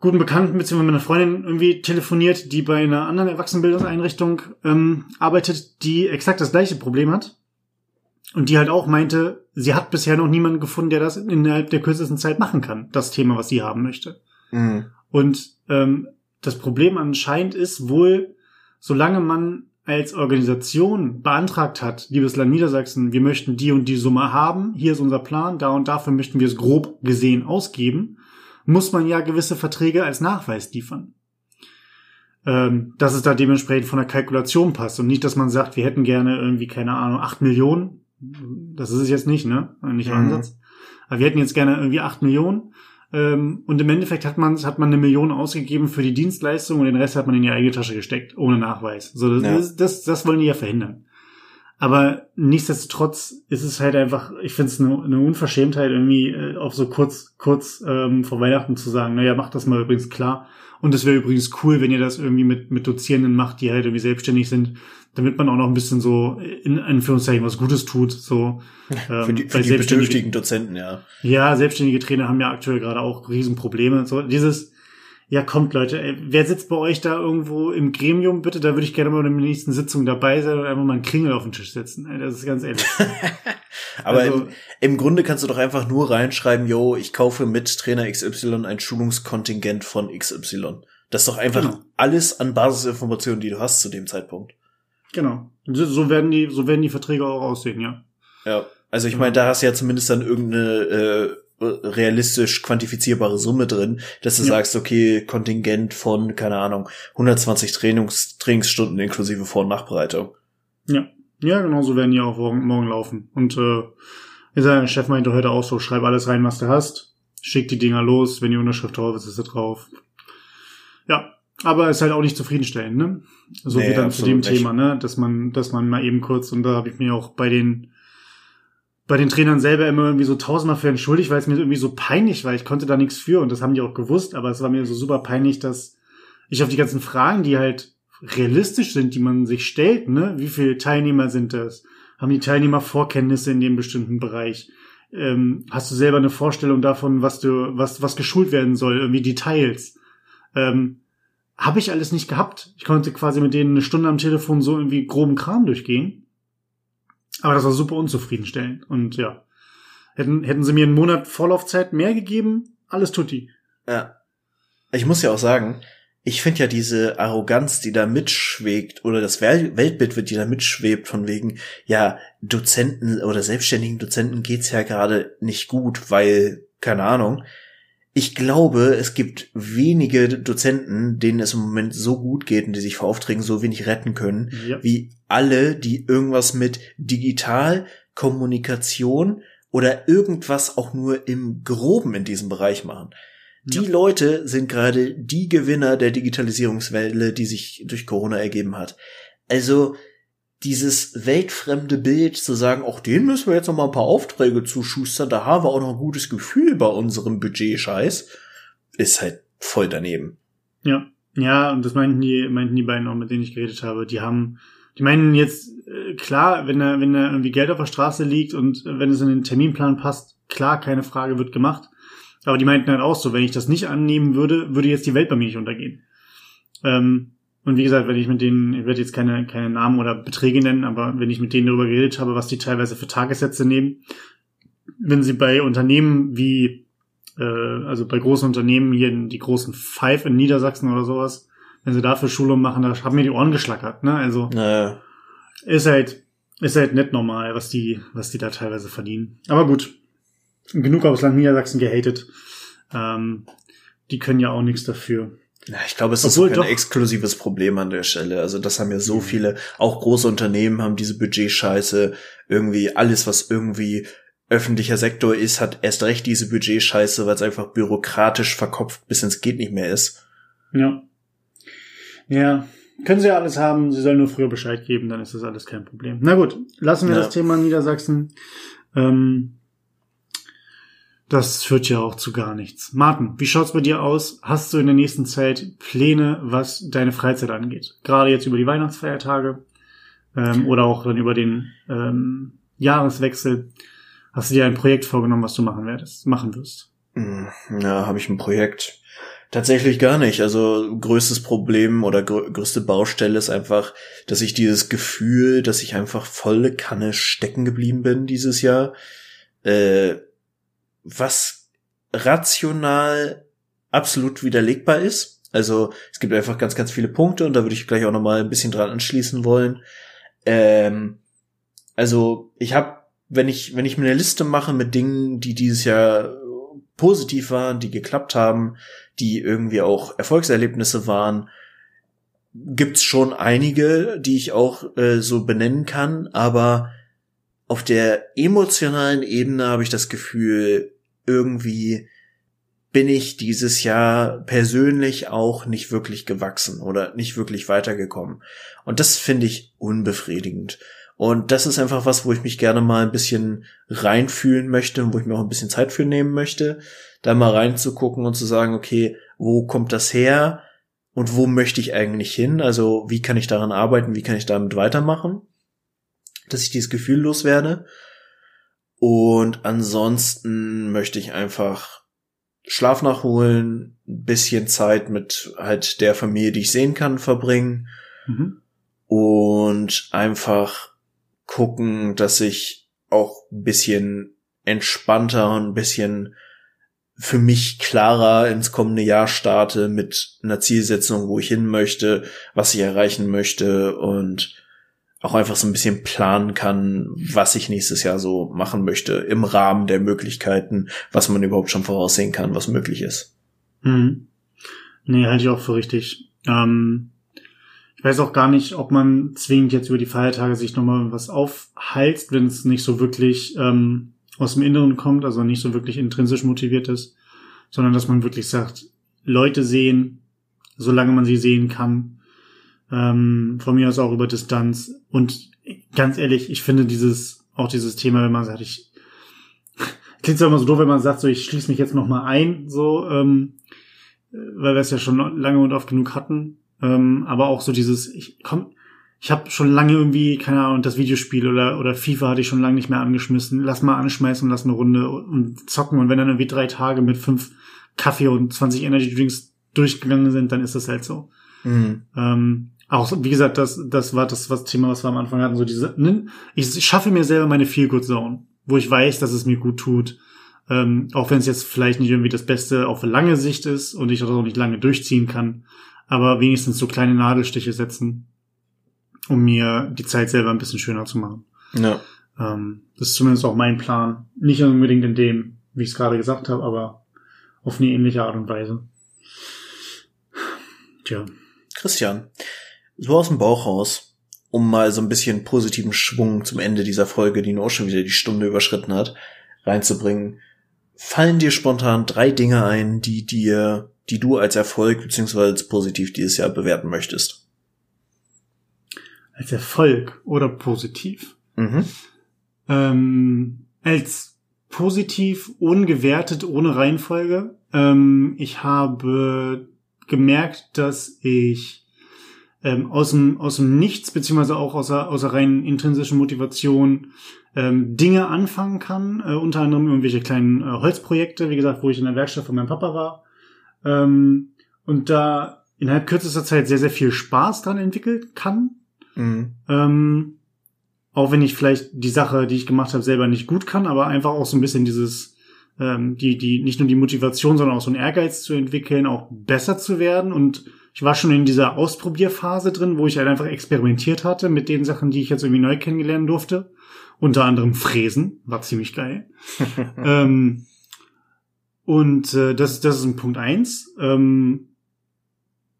guten Bekannten bzw. mit einer Freundin irgendwie telefoniert, die bei einer anderen Erwachsenenbildungseinrichtung ähm, arbeitet, die exakt das gleiche Problem hat. Und die halt auch meinte, sie hat bisher noch niemanden gefunden, der das innerhalb der kürzesten Zeit machen kann, das Thema, was sie haben möchte. Mhm. Und ähm, das Problem anscheinend ist wohl, solange man als Organisation beantragt hat, liebes Land Niedersachsen, wir möchten die und die Summe haben, hier ist unser Plan, da und dafür möchten wir es grob gesehen ausgeben, muss man ja gewisse Verträge als Nachweis liefern. Ähm, dass es da dementsprechend von der Kalkulation passt und nicht, dass man sagt, wir hätten gerne irgendwie, keine Ahnung, acht Millionen. Das ist es jetzt nicht, ne? Nicht mhm. Ansatz. Aber wir hätten jetzt gerne irgendwie acht Millionen ähm, und im Endeffekt hat man, hat man eine Million ausgegeben für die Dienstleistung und den Rest hat man in die eigene Tasche gesteckt, ohne Nachweis. So, das, ja. das, das, das wollen die ja verhindern. Aber nichtsdestotrotz ist es halt einfach, ich finde es eine, eine Unverschämtheit, irgendwie äh, auf so kurz, kurz ähm, vor Weihnachten zu sagen, naja, macht das mal übrigens klar. Und es wäre übrigens cool, wenn ihr das irgendwie mit, mit Dozierenden macht, die halt irgendwie selbstständig sind, damit man auch noch ein bisschen so in Anführungszeichen was Gutes tut. So ähm, für die, für die bedürftigen Dozenten, ja. Ja, selbstständige Trainer haben ja aktuell gerade auch Riesenprobleme. So dieses, ja kommt Leute, ey, wer sitzt bei euch da irgendwo im Gremium? Bitte, da würde ich gerne mal in der nächsten Sitzung dabei sein und einfach mal einen Kringel auf den Tisch setzen. Ey, das ist ganz ehrlich. Aber also, im, im, Grunde kannst du doch einfach nur reinschreiben, yo, ich kaufe mit Trainer XY ein Schulungskontingent von XY. Das ist doch einfach genau. alles an Basisinformationen, die du hast zu dem Zeitpunkt. Genau. So werden die, so werden die Verträge auch aussehen, ja. Ja. Also ich meine, da hast du ja zumindest dann irgendeine äh, realistisch quantifizierbare Summe drin, dass du ja. sagst, okay, Kontingent von, keine Ahnung, 120 Trainings, Trainingsstunden inklusive Vor- und Nachbereitung. Ja. Ja, genau so werden die auch morgen, morgen laufen. Und äh, der Chef meinte heute auch so, schreib alles rein, was du hast, schick die Dinger los, wenn die Unterschrift drauf ist, ist sie drauf. Ja, aber ist halt auch nicht zufriedenstellend, ne? So nee, wie dann zu dem nicht. Thema, ne? Dass man, dass man mal eben kurz, und da habe ich mir auch bei den bei den Trainern selber immer irgendwie so tausendmal für entschuldigt, weil es mir irgendwie so peinlich war. Ich konnte da nichts für und das haben die auch gewusst, aber es war mir so super peinlich, dass ich auf die ganzen Fragen, die halt realistisch sind, die man sich stellt, ne? Wie viele Teilnehmer sind das? Haben die Teilnehmer Vorkenntnisse in dem bestimmten Bereich? Ähm, hast du selber eine Vorstellung davon, was du, was, was geschult werden soll, irgendwie Details? Ähm, habe ich alles nicht gehabt. Ich konnte quasi mit denen eine Stunde am Telefon so irgendwie groben Kram durchgehen. Aber das war super unzufriedenstellend. Und ja, hätten, hätten sie mir einen Monat Vorlaufzeit mehr gegeben, alles tutti. Ja. Ich muss ja auch sagen, ich finde ja diese Arroganz, die da mitschwebt, oder das Weltbild, die da mitschwebt, von wegen, ja, Dozenten oder selbstständigen Dozenten geht's ja gerade nicht gut, weil, keine Ahnung, ich glaube, es gibt wenige Dozenten, denen es im Moment so gut geht und die sich vor Aufträgen so wenig retten können, ja. wie alle, die irgendwas mit digital, Kommunikation oder irgendwas auch nur im Groben in diesem Bereich machen. Die ja. Leute sind gerade die Gewinner der Digitalisierungswelle, die sich durch Corona ergeben hat. Also dieses weltfremde Bild zu sagen, auch den müssen wir jetzt noch mal ein paar Aufträge zuschustern, da haben wir auch noch ein gutes Gefühl bei unserem Budget-Scheiß, ist halt voll daneben. Ja, ja, und das meinten die, meinten die beiden auch, mit denen ich geredet habe. Die haben, die meinen jetzt, äh, klar, wenn da, wenn da irgendwie Geld auf der Straße liegt und wenn es in den Terminplan passt, klar, keine Frage, wird gemacht. Aber die meinten halt auch so, wenn ich das nicht annehmen würde, würde jetzt die Welt bei mir nicht untergehen. Ähm, und wie gesagt, wenn ich mit denen, ich werde jetzt keine, keine Namen oder Beträge nennen, aber wenn ich mit denen darüber geredet habe, was die teilweise für Tagessätze nehmen, wenn sie bei Unternehmen wie, äh, also bei großen Unternehmen hier in die großen Five in Niedersachsen oder sowas, wenn sie dafür Schulung machen, da haben mir die Ohren geschlackert, ne? Also naja. ist halt, ist halt nicht normal, was die, was die da teilweise verdienen. Aber gut, genug aus Land Niedersachsen gehatet. Ähm, die können ja auch nichts dafür. Ja, ich glaube, es Obwohl ist kein exklusives Problem an der Stelle. Also das haben ja so mhm. viele, auch große Unternehmen haben diese Budgetscheiße. Irgendwie alles, was irgendwie öffentlicher Sektor ist, hat erst recht diese Budgetscheiße, weil es einfach bürokratisch verkopft bis ins geht nicht mehr ist. Ja. Ja, können sie ja alles haben, sie sollen nur früher Bescheid geben, dann ist das alles kein Problem. Na gut, lassen wir ja. das Thema Niedersachsen. Ähm, das führt ja auch zu gar nichts. Martin, wie schaut's bei dir aus? Hast du in der nächsten Zeit Pläne, was deine Freizeit angeht? Gerade jetzt über die Weihnachtsfeiertage ähm, oder auch dann über den ähm, Jahreswechsel. Hast du dir ein Projekt vorgenommen, was du machen werdest, machen wirst? Hm, ja, habe ich ein Projekt. Tatsächlich gar nicht. Also größtes Problem oder grö größte Baustelle ist einfach, dass ich dieses Gefühl, dass ich einfach volle Kanne stecken geblieben bin dieses Jahr. Äh, was rational absolut widerlegbar ist. Also es gibt einfach ganz, ganz viele Punkte und da würde ich gleich auch noch mal ein bisschen dran anschließen wollen. Ähm, also ich habe, wenn ich, wenn ich mir eine Liste mache mit Dingen, die dieses Jahr positiv waren, die geklappt haben, die irgendwie auch Erfolgserlebnisse waren, gibt's schon einige, die ich auch äh, so benennen kann, aber auf der emotionalen Ebene habe ich das Gefühl, irgendwie bin ich dieses Jahr persönlich auch nicht wirklich gewachsen oder nicht wirklich weitergekommen. Und das finde ich unbefriedigend. Und das ist einfach was, wo ich mich gerne mal ein bisschen reinfühlen möchte und wo ich mir auch ein bisschen Zeit für nehmen möchte, da mal reinzugucken und zu sagen, okay, wo kommt das her und wo möchte ich eigentlich hin? Also wie kann ich daran arbeiten? Wie kann ich damit weitermachen? Dass ich dieses Gefühl loswerde. Und ansonsten möchte ich einfach Schlaf nachholen, ein bisschen Zeit mit halt der Familie, die ich sehen kann, verbringen. Mhm. Und einfach gucken, dass ich auch ein bisschen entspannter und ein bisschen für mich klarer ins kommende Jahr starte mit einer Zielsetzung, wo ich hin möchte, was ich erreichen möchte und auch einfach so ein bisschen planen kann, was ich nächstes Jahr so machen möchte, im Rahmen der Möglichkeiten, was man überhaupt schon voraussehen kann, was möglich ist. Mhm. Nee, halte ich auch für richtig. Ähm, ich weiß auch gar nicht, ob man zwingend jetzt über die Feiertage sich nochmal was aufhalst, wenn es nicht so wirklich ähm, aus dem Inneren kommt, also nicht so wirklich intrinsisch motiviert ist, sondern dass man wirklich sagt, Leute sehen, solange man sie sehen kann, ähm, von mir aus auch über Distanz. Und ganz ehrlich, ich finde dieses, auch dieses Thema, wenn man sagt, ich, klingt zwar immer so doof, wenn man sagt, so, ich schließe mich jetzt nochmal ein, so, ähm, weil wir es ja schon lange und oft genug hatten. Ähm, aber auch so dieses, ich komm, ich habe schon lange irgendwie, keine Ahnung, das Videospiel oder, oder FIFA hatte ich schon lange nicht mehr angeschmissen. Lass mal anschmeißen, lass eine Runde und zocken. Und wenn dann irgendwie drei Tage mit fünf Kaffee und 20 Energy Drinks durchgegangen sind, dann ist das halt so. Mhm. Ähm, auch, wie gesagt, das, das war das was Thema, was wir am Anfang hatten. So diese, ne? ich schaffe mir selber meine Feel Good Zone, wo ich weiß, dass es mir gut tut. Ähm, auch wenn es jetzt vielleicht nicht irgendwie das Beste auf lange Sicht ist und ich das auch nicht lange durchziehen kann. Aber wenigstens so kleine Nadelstiche setzen um mir die Zeit selber ein bisschen schöner zu machen. Ja. Ähm, das ist zumindest auch mein Plan. Nicht unbedingt in dem, wie ich es gerade gesagt habe, aber auf eine ähnliche Art und Weise. Tja. Christian, so aus dem Bauch raus, um mal so ein bisschen positiven Schwung zum Ende dieser Folge, die nur auch schon wieder die Stunde überschritten hat, reinzubringen. Fallen dir spontan drei Dinge ein, die dir, die du als Erfolg bzw. als positiv dieses Jahr bewerten möchtest? als Erfolg oder positiv. Mhm. Ähm, als positiv, ungewertet, ohne Reihenfolge. Ähm, ich habe gemerkt, dass ich ähm, aus, dem, aus dem Nichts, beziehungsweise auch aus der, aus der rein intrinsischen Motivation ähm, Dinge anfangen kann, äh, unter anderem irgendwelche kleinen äh, Holzprojekte, wie gesagt, wo ich in der Werkstatt von meinem Papa war. Ähm, und da innerhalb kürzester Zeit sehr, sehr viel Spaß dran entwickelt kann, Mhm. Ähm, auch wenn ich vielleicht die Sache, die ich gemacht habe, selber nicht gut kann, aber einfach auch so ein bisschen dieses, ähm, die, die, nicht nur die Motivation, sondern auch so ein Ehrgeiz zu entwickeln, auch besser zu werden. Und ich war schon in dieser Ausprobierphase drin, wo ich halt einfach experimentiert hatte mit den Sachen, die ich jetzt irgendwie neu kennengelernt durfte. Unter anderem Fräsen, war ziemlich geil. ähm, und äh, das, das ist ein Punkt eins. Ähm,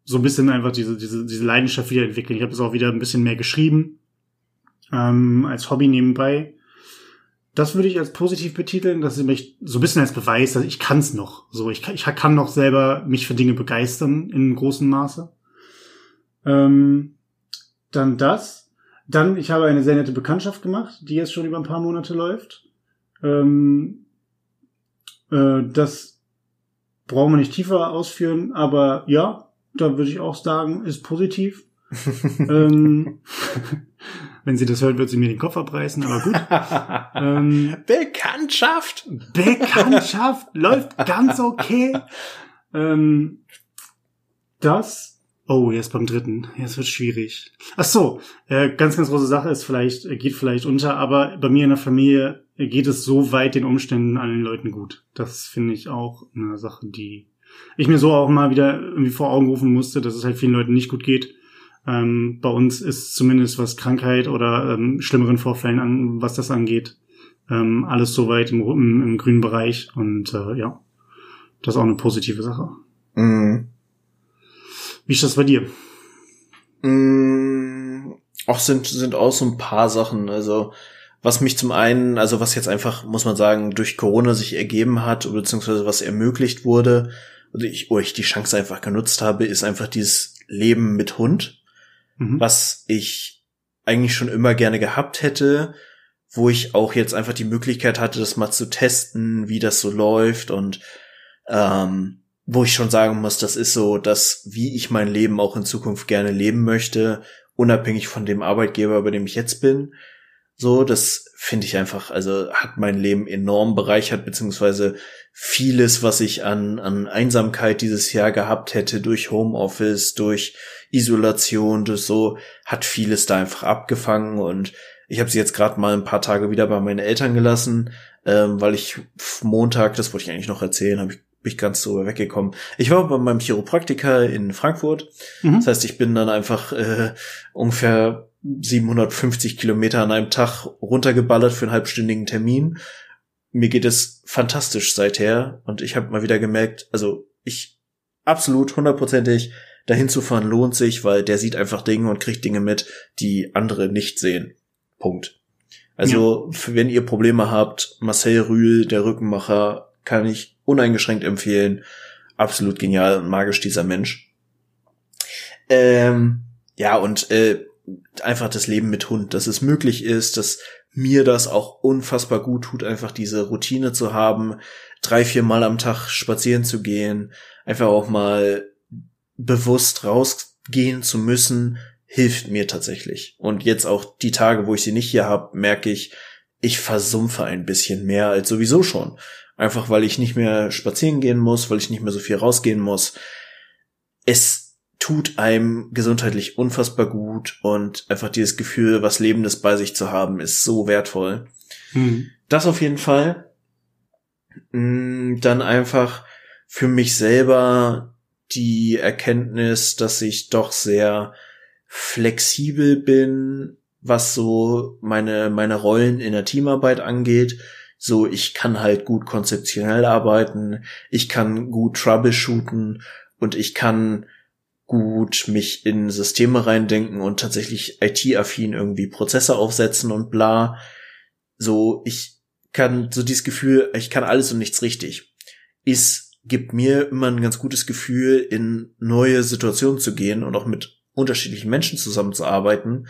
so ein bisschen einfach diese, diese, diese Leidenschaft wieder entwickeln. Ich habe es auch wieder ein bisschen mehr geschrieben, ähm, als Hobby nebenbei. Das würde ich als positiv betiteln. Das ist mich so ein bisschen als Beweis, dass ich kann es noch. So, ich, ich kann noch selber mich für Dinge begeistern in großem Maße. Ähm, dann das. Dann, ich habe eine sehr nette Bekanntschaft gemacht, die jetzt schon über ein paar Monate läuft. Ähm, äh, das brauchen wir nicht tiefer ausführen, aber ja, da würde ich auch sagen, ist positiv. ähm, wenn sie das hört, wird sie mir den Kopf abreißen, aber gut. ähm, Bekanntschaft! Bekanntschaft läuft ganz okay. Ähm, das. Oh, jetzt beim dritten. Jetzt wird schwierig. Ach so, äh, ganz, ganz große Sache ist vielleicht, äh, geht vielleicht unter, aber bei mir in der Familie geht es so weit den Umständen an den Leuten gut. Das finde ich auch eine Sache, die ich mir so auch mal wieder irgendwie vor Augen rufen musste, dass es halt vielen Leuten nicht gut geht. Ähm, bei uns ist zumindest was Krankheit oder ähm, schlimmeren Vorfällen an, was das angeht, ähm, alles soweit im, im, im grünen Bereich und äh, ja, das ist auch eine positive Sache. Mhm. Wie ist das bei dir? Mhm. Auch sind sind auch so ein paar Sachen. Also was mich zum einen, also was jetzt einfach, muss man sagen, durch Corona sich ergeben hat, beziehungsweise was ermöglicht wurde, oder ich, wo ich die Chance einfach genutzt habe, ist einfach dieses Leben mit Hund, mhm. was ich eigentlich schon immer gerne gehabt hätte, wo ich auch jetzt einfach die Möglichkeit hatte, das mal zu testen, wie das so läuft und ähm, wo ich schon sagen muss, das ist so, dass wie ich mein Leben auch in Zukunft gerne leben möchte, unabhängig von dem Arbeitgeber, bei dem ich jetzt bin. So, das finde ich einfach, also hat mein Leben enorm bereichert, beziehungsweise vieles, was ich an, an Einsamkeit dieses Jahr gehabt hätte durch Homeoffice, durch Isolation, durch so, hat vieles da einfach abgefangen und ich habe sie jetzt gerade mal ein paar Tage wieder bei meinen Eltern gelassen, ähm, weil ich Montag, das wollte ich eigentlich noch erzählen, habe ich bin ich ganz so weggekommen. Ich war bei meinem Chiropraktiker in Frankfurt. Mhm. Das heißt, ich bin dann einfach äh, ungefähr 750 Kilometer an einem Tag runtergeballert für einen halbstündigen Termin. Mir geht es fantastisch seither und ich habe mal wieder gemerkt, also ich absolut hundertprozentig dahin zu fahren lohnt sich, weil der sieht einfach Dinge und kriegt Dinge mit, die andere nicht sehen. Punkt. Also, ja. wenn ihr Probleme habt, Marcel Rühl, der Rückenmacher, kann ich uneingeschränkt empfehlen. Absolut genial und magisch dieser Mensch. Ähm, ja, und äh, einfach das Leben mit Hund, dass es möglich ist, dass mir das auch unfassbar gut tut, einfach diese Routine zu haben, drei, vier Mal am Tag spazieren zu gehen, einfach auch mal bewusst rausgehen zu müssen, hilft mir tatsächlich. Und jetzt auch die Tage, wo ich sie nicht hier habe, merke ich, ich versumpfe ein bisschen mehr als sowieso schon. Einfach weil ich nicht mehr spazieren gehen muss, weil ich nicht mehr so viel rausgehen muss. Es tut einem gesundheitlich unfassbar gut und einfach dieses Gefühl, was Lebendes bei sich zu haben, ist so wertvoll. Mhm. Das auf jeden Fall. Mm, dann einfach für mich selber die Erkenntnis, dass ich doch sehr flexibel bin, was so meine, meine Rollen in der Teamarbeit angeht. So, ich kann halt gut konzeptionell arbeiten, ich kann gut troubleshooten und ich kann gut mich in Systeme reindenken und tatsächlich IT-affin irgendwie Prozesse aufsetzen und bla. So, ich kann so dieses Gefühl, ich kann alles und nichts richtig. Ist, gibt mir immer ein ganz gutes Gefühl, in neue Situationen zu gehen und auch mit unterschiedlichen Menschen zusammenzuarbeiten,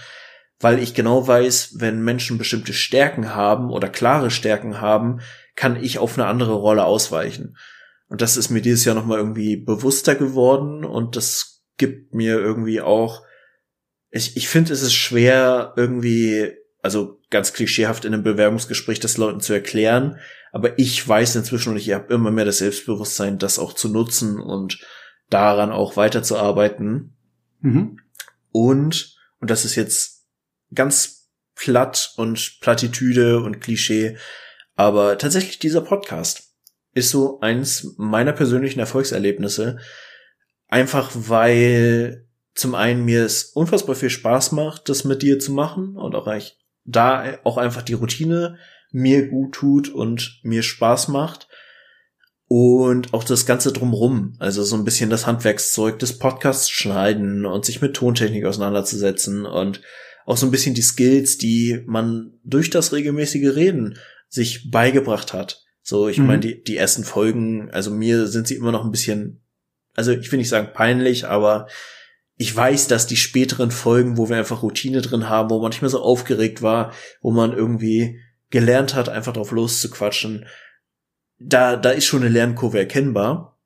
weil ich genau weiß, wenn Menschen bestimmte Stärken haben oder klare Stärken haben, kann ich auf eine andere Rolle ausweichen. Und das ist mir dieses Jahr nochmal irgendwie bewusster geworden und das gibt mir irgendwie auch, ich, ich finde, es ist schwer irgendwie, also ganz klischeehaft in einem Bewerbungsgespräch das Leuten zu erklären, aber ich weiß inzwischen und ich habe immer mehr das Selbstbewusstsein, das auch zu nutzen und daran auch weiterzuarbeiten. Mhm. Und, und das ist jetzt ganz platt und Plattitüde und Klischee, aber tatsächlich dieser Podcast ist so eins meiner persönlichen Erfolgserlebnisse, Einfach weil zum einen mir es unfassbar viel Spaß macht, das mit dir zu machen und auch eigentlich da auch einfach die Routine mir gut tut und mir Spaß macht. Und auch das Ganze drumrum, also so ein bisschen das Handwerkszeug des Podcasts schneiden und sich mit Tontechnik auseinanderzusetzen und auch so ein bisschen die Skills, die man durch das regelmäßige Reden sich beigebracht hat. So, ich mhm. meine, die, die ersten Folgen, also mir sind sie immer noch ein bisschen also ich will nicht sagen peinlich, aber ich weiß, dass die späteren Folgen, wo wir einfach Routine drin haben, wo man nicht mehr so aufgeregt war, wo man irgendwie gelernt hat, einfach drauf loszuquatschen, da, da ist schon eine Lernkurve erkennbar.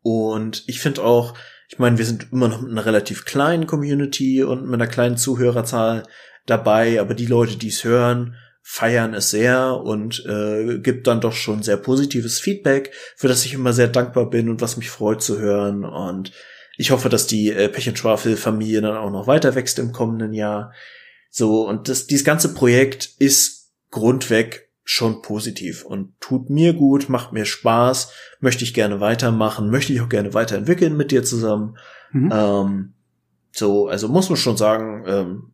Und ich finde auch, ich meine, wir sind immer noch mit einer relativ kleinen Community und mit einer kleinen Zuhörerzahl dabei, aber die Leute, die es hören, feiern es sehr und äh, gibt dann doch schon sehr positives Feedback, für das ich immer sehr dankbar bin und was mich freut zu hören. Und ich hoffe, dass die äh, Pech und Schwafel Familie dann auch noch weiter wächst im kommenden Jahr. So, und das, dieses ganze Projekt ist grundweg schon positiv und tut mir gut, macht mir Spaß, möchte ich gerne weitermachen, möchte ich auch gerne weiterentwickeln mit dir zusammen. Mhm. Ähm, so, also muss man schon sagen, ähm,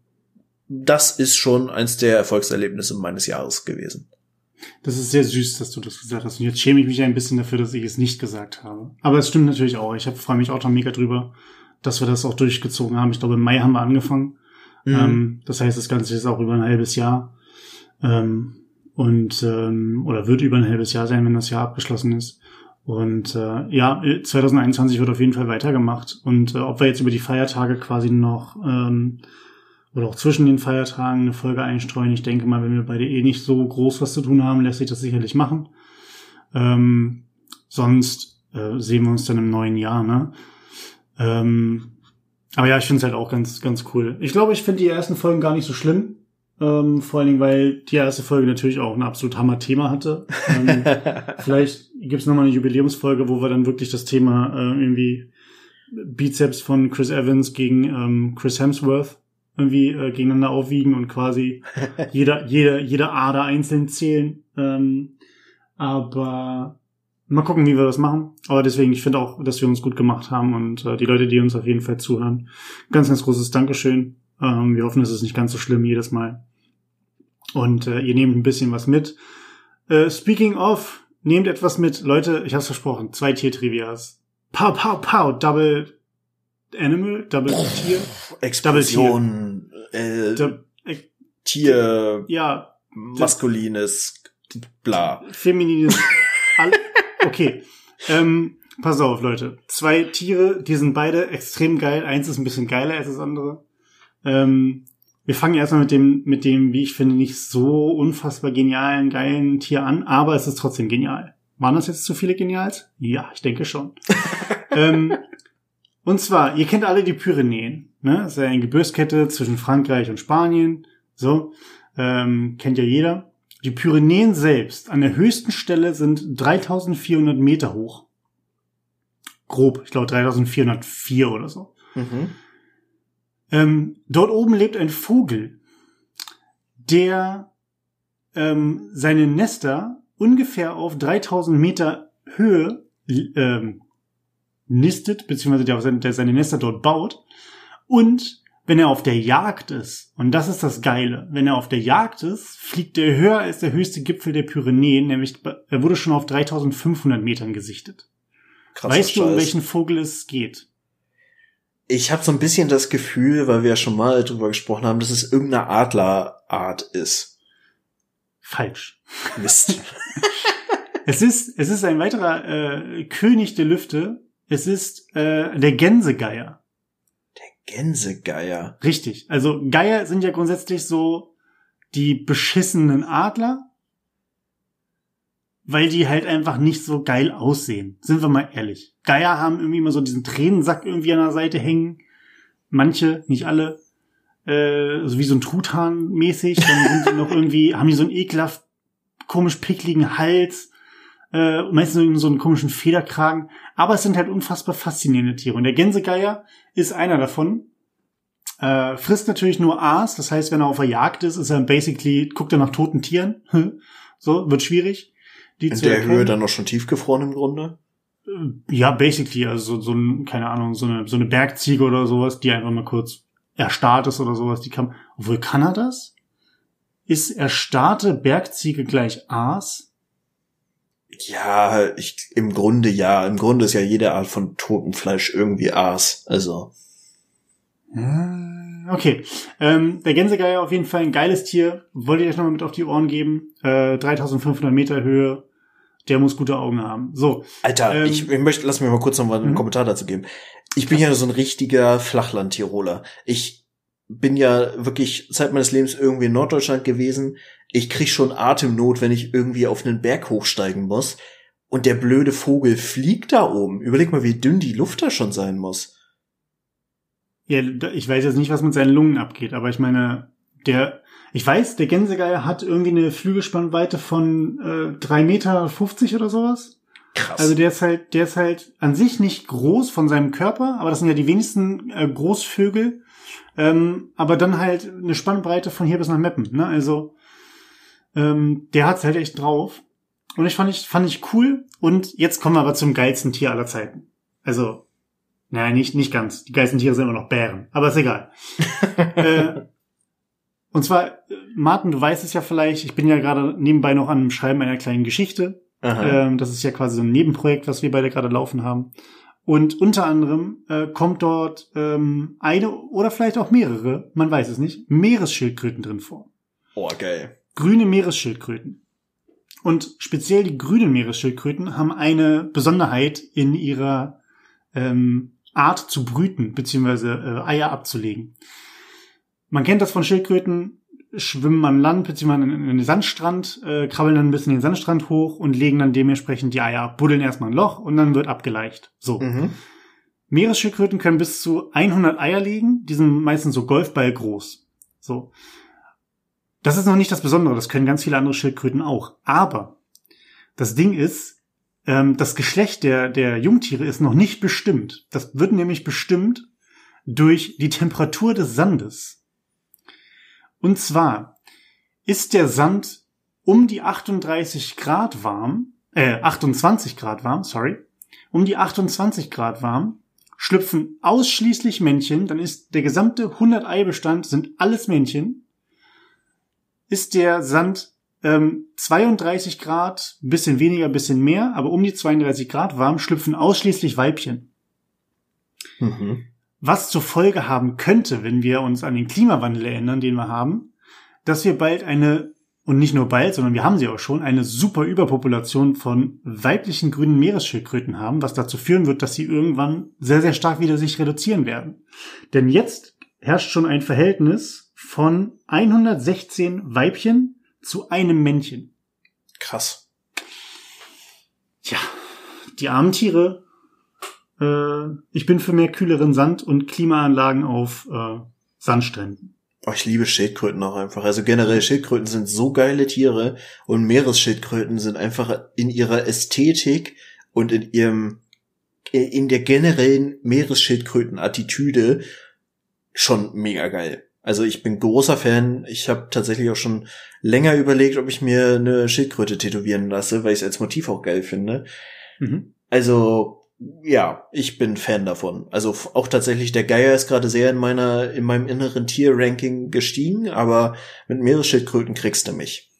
das ist schon eins der Erfolgserlebnisse meines Jahres gewesen. Das ist sehr süß, dass du das gesagt hast. Und jetzt schäme ich mich ein bisschen dafür, dass ich es nicht gesagt habe. Aber es stimmt natürlich auch. Ich freue mich auch da mega drüber, dass wir das auch durchgezogen haben. Ich glaube, im Mai haben wir angefangen. Mhm. Ähm, das heißt, das Ganze ist auch über ein halbes Jahr. Ähm, und ähm, oder wird über ein halbes Jahr sein, wenn das Jahr abgeschlossen ist. Und äh, ja, 2021 wird auf jeden Fall weitergemacht. Und äh, ob wir jetzt über die Feiertage quasi noch ähm, oder auch zwischen den Feiertagen eine Folge einstreuen. Ich denke mal, wenn wir beide eh nicht so groß was zu tun haben, lässt sich das sicherlich machen. Ähm, sonst äh, sehen wir uns dann im neuen Jahr, ne? Ähm, aber ja, ich finde es halt auch ganz, ganz cool. Ich glaube, ich finde die ersten Folgen gar nicht so schlimm. Ähm, vor allen Dingen, weil die erste Folge natürlich auch ein absolut Hammer-Thema hatte. Ähm, vielleicht gibt's noch mal eine Jubiläumsfolge, wo wir dann wirklich das Thema äh, irgendwie Bizeps von Chris Evans gegen ähm, Chris Hemsworth irgendwie äh, gegeneinander aufwiegen und quasi jeder, jede, jede Ader einzeln zählen. Ähm, aber Mal gucken, wie wir das machen. Aber deswegen, ich finde auch, dass wir uns gut gemacht haben und äh, die Leute, die uns auf jeden Fall zuhören, ganz, ganz großes Dankeschön. Ähm, wir hoffen, es ist nicht ganz so schlimm jedes Mal. Und äh, ihr nehmt ein bisschen was mit. Äh, speaking of, nehmt etwas mit. Leute, ich hab's versprochen, zwei Tier-Trivias. Pow, pow, pow, Double Animal, Double Tier. Explosion, äh, Dub- äh, Tier, ja, maskulines, bla. feminines. all, okay. Ähm, pass auf, Leute. Zwei Tiere, die sind beide extrem geil. Eins ist ein bisschen geiler als das andere. Ähm, wir fangen erstmal mit dem, mit dem, wie ich finde, nicht so unfassbar genialen, geilen Tier an, aber es ist trotzdem genial. Waren das jetzt zu viele Genials? Ja, ich denke schon. ähm, und zwar, ihr kennt alle die Pyrenäen. Ne? Das ist ja eine Gebirgskette zwischen Frankreich und Spanien. So, ähm, kennt ja jeder. Die Pyrenäen selbst an der höchsten Stelle sind 3400 Meter hoch. Grob, ich glaube 3404 oder so. Mhm. Ähm, dort oben lebt ein Vogel, der ähm, seine Nester ungefähr auf 3000 Meter Höhe ähm, nistet, beziehungsweise der, der seine Nester dort baut. Und wenn er auf der Jagd ist, und das ist das Geile, wenn er auf der Jagd ist, fliegt er höher als der höchste Gipfel der Pyrenäen, nämlich er wurde schon auf 3500 Metern gesichtet. Krasser weißt du, um Scheiß. welchen Vogel es geht? Ich habe so ein bisschen das Gefühl, weil wir ja schon mal drüber gesprochen haben, dass es irgendeine Adlerart ist. Falsch. Mist. Es ist, es ist ein weiterer äh, König der Lüfte. Es ist äh, der Gänsegeier. Gänsegeier. Richtig. Also Geier sind ja grundsätzlich so die beschissenen Adler, weil die halt einfach nicht so geil aussehen. Sind wir mal ehrlich. Geier haben irgendwie immer so diesen Tränensack irgendwie an der Seite hängen. Manche, nicht alle. Äh, so wie so ein Truthahn mäßig. Dann sind die noch irgendwie, haben die so einen ekelhaft komisch pickligen Hals. Äh, meistens so einen komischen Federkragen. Aber es sind halt unfassbar faszinierende Tiere. Und der Gänsegeier ist einer davon. Äh, frisst natürlich nur Aas. Das heißt, wenn er auf der Jagd ist, ist er basically, guckt er nach toten Tieren. so, wird schwierig. Die In zu der erkennen. Höhe dann noch schon tiefgefroren im Grunde. Ja, basically, also so, so ein, keine Ahnung, so eine, so eine Bergziege oder sowas, die einfach mal kurz erstarrt ist oder sowas, die kann, obwohl kann er das? Ist erstarrte Bergziege gleich Aas? Ja, ich, im Grunde ja. Im Grunde ist ja jede Art von totem Fleisch irgendwie Aas. Also, Äh, Okay, ähm, der Gänsegeier auf jeden Fall ein geiles Tier. Wollte ich euch nochmal mit auf die Ohren geben. Äh, 3500 Meter Höhe. Der muss gute Augen haben. So, Alter, Ähm, ich, ich möchte, lass mir mal kurz noch mal einen Mhm. Kommentar dazu geben. Ich bin ja so ein richtiger Flachland-Tiroler. Ich bin ja wirklich Zeit meines Lebens irgendwie in Norddeutschland gewesen. Ich krieg schon Atemnot, wenn ich irgendwie auf einen Berg hochsteigen muss. Und der blöde Vogel fliegt da oben. Überleg mal, wie dünn die Luft da schon sein muss. ja, ich weiß jetzt nicht, was mit seinen Lungen abgeht, aber ich meine, der, ich weiß, der Gänsegeier hat irgendwie eine Flügelspannweite von äh, 3,50 Meter oder sowas. Krass. Also der ist halt, der ist halt an sich nicht groß von seinem Körper, aber das sind ja die wenigsten äh, Großvögel. Ähm, aber dann halt eine Spannbreite von hier bis nach Meppen. Ne? Also ähm, der hat's halt echt drauf. Und ich fand ich fand ich cool. Und jetzt kommen wir aber zum geilsten Tier aller Zeiten. Also naja, nicht nicht ganz. Die geilsten Tiere sind immer noch Bären. Aber ist egal. äh, und zwar, äh, Martin, du weißt es ja vielleicht. Ich bin ja gerade nebenbei noch an dem Schreiben einer kleinen Geschichte. Ähm, das ist ja quasi so ein Nebenprojekt, was wir beide gerade laufen haben. Und unter anderem äh, kommt dort ähm, eine oder vielleicht auch mehrere, man weiß es nicht, Meeresschildkröten drin vor. oh, geil. Grüne Meeresschildkröten. Und speziell die grünen Meeresschildkröten haben eine Besonderheit in ihrer ähm, Art zu brüten, beziehungsweise äh, Eier abzulegen. Man kennt das von Schildkröten, schwimmen am Land, beziehungsweise in in den Sandstrand, äh, krabbeln dann ein bisschen den Sandstrand hoch und legen dann dementsprechend die Eier ab, buddeln erstmal ein Loch und dann wird abgeleicht. So. Mhm. Meeresschildkröten können bis zu 100 Eier legen, die sind meistens so Golfball groß. So. Das ist noch nicht das Besondere, das können ganz viele andere Schildkröten auch. Aber das Ding ist, ähm, das Geschlecht der, der Jungtiere ist noch nicht bestimmt. Das wird nämlich bestimmt durch die Temperatur des Sandes. Und zwar ist der Sand um die 38 Grad warm, äh, 28 Grad warm, sorry, um die 28 Grad warm schlüpfen ausschließlich Männchen, dann ist der gesamte 100 Eibestand sind alles Männchen. Ist der Sand ähm, 32 Grad, bisschen weniger, bisschen mehr, aber um die 32 Grad warm schlüpfen ausschließlich Weibchen. Mhm. Was zur Folge haben könnte, wenn wir uns an den Klimawandel erinnern, den wir haben, dass wir bald eine und nicht nur bald, sondern wir haben sie auch schon, eine super Überpopulation von weiblichen grünen Meeresschildkröten haben, was dazu führen wird, dass sie irgendwann sehr, sehr stark wieder sich reduzieren werden. Denn jetzt herrscht schon ein Verhältnis von 116 Weibchen zu einem Männchen. Krass. Tja, die armen Tiere. Äh, ich bin für mehr kühleren Sand und Klimaanlagen auf äh, Sandstränden. Oh, ich liebe Schildkröten auch einfach. Also generell Schildkröten sind so geile Tiere und Meeresschildkröten sind einfach in ihrer Ästhetik und in ihrem in der generellen Meeresschildkröten-Attitüde schon mega geil. Also ich bin großer Fan. Ich habe tatsächlich auch schon länger überlegt, ob ich mir eine Schildkröte tätowieren lasse, weil ich es als Motiv auch geil finde. Mhm. Also ja, ich bin Fan davon. Also auch tatsächlich der Geier ist gerade sehr in meiner in meinem inneren Tier-Ranking gestiegen, aber mit Meeresschildkröten kriegst du mich.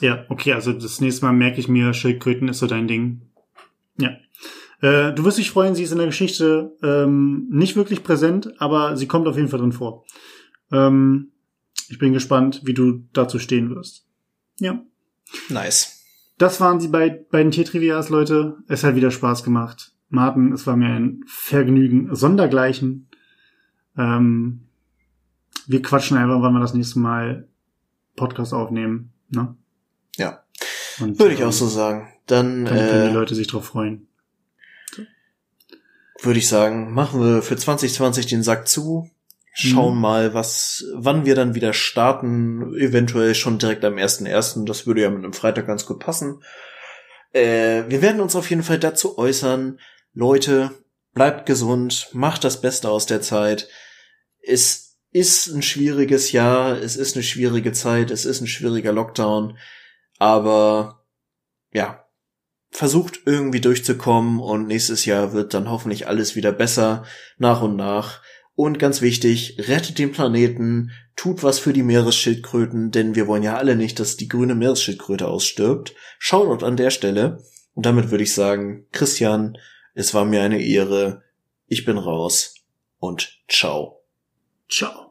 Ja, okay, also das nächste Mal merke ich mir, Schildkröten ist so dein Ding. Ja. Äh, du wirst dich freuen, sie ist in der Geschichte ähm, nicht wirklich präsent, aber sie kommt auf jeden Fall drin vor. Ähm, ich bin gespannt, wie du dazu stehen wirst. Ja. Nice. Das waren die beid, beiden Tiertrivias, Leute. Es hat wieder Spaß gemacht. Martin, es war mir ein Vergnügen sondergleichen. Ähm, wir quatschen einfach, wann wir das nächste Mal Podcast aufnehmen. Ne? Ja. Und, Würde ich ähm, auch so sagen. Dann, dann können äh, die Leute sich drauf freuen. Würde ich sagen, machen wir für 2020 den Sack zu. Schauen mhm. mal, was, wann wir dann wieder starten. Eventuell schon direkt am 1.1. Das würde ja mit einem Freitag ganz gut passen. Äh, wir werden uns auf jeden Fall dazu äußern, Leute, bleibt gesund, macht das Beste aus der Zeit. Es ist ein schwieriges Jahr, es ist eine schwierige Zeit, es ist ein schwieriger Lockdown, aber ja, versucht irgendwie durchzukommen und nächstes Jahr wird dann hoffentlich alles wieder besser, nach und nach. Und ganz wichtig, rettet den Planeten, tut was für die Meeresschildkröten, denn wir wollen ja alle nicht, dass die grüne Meeresschildkröte ausstirbt. Shoutout an der Stelle. Und damit würde ich sagen, Christian, es war mir eine Ehre. Ich bin raus und ciao. Ciao.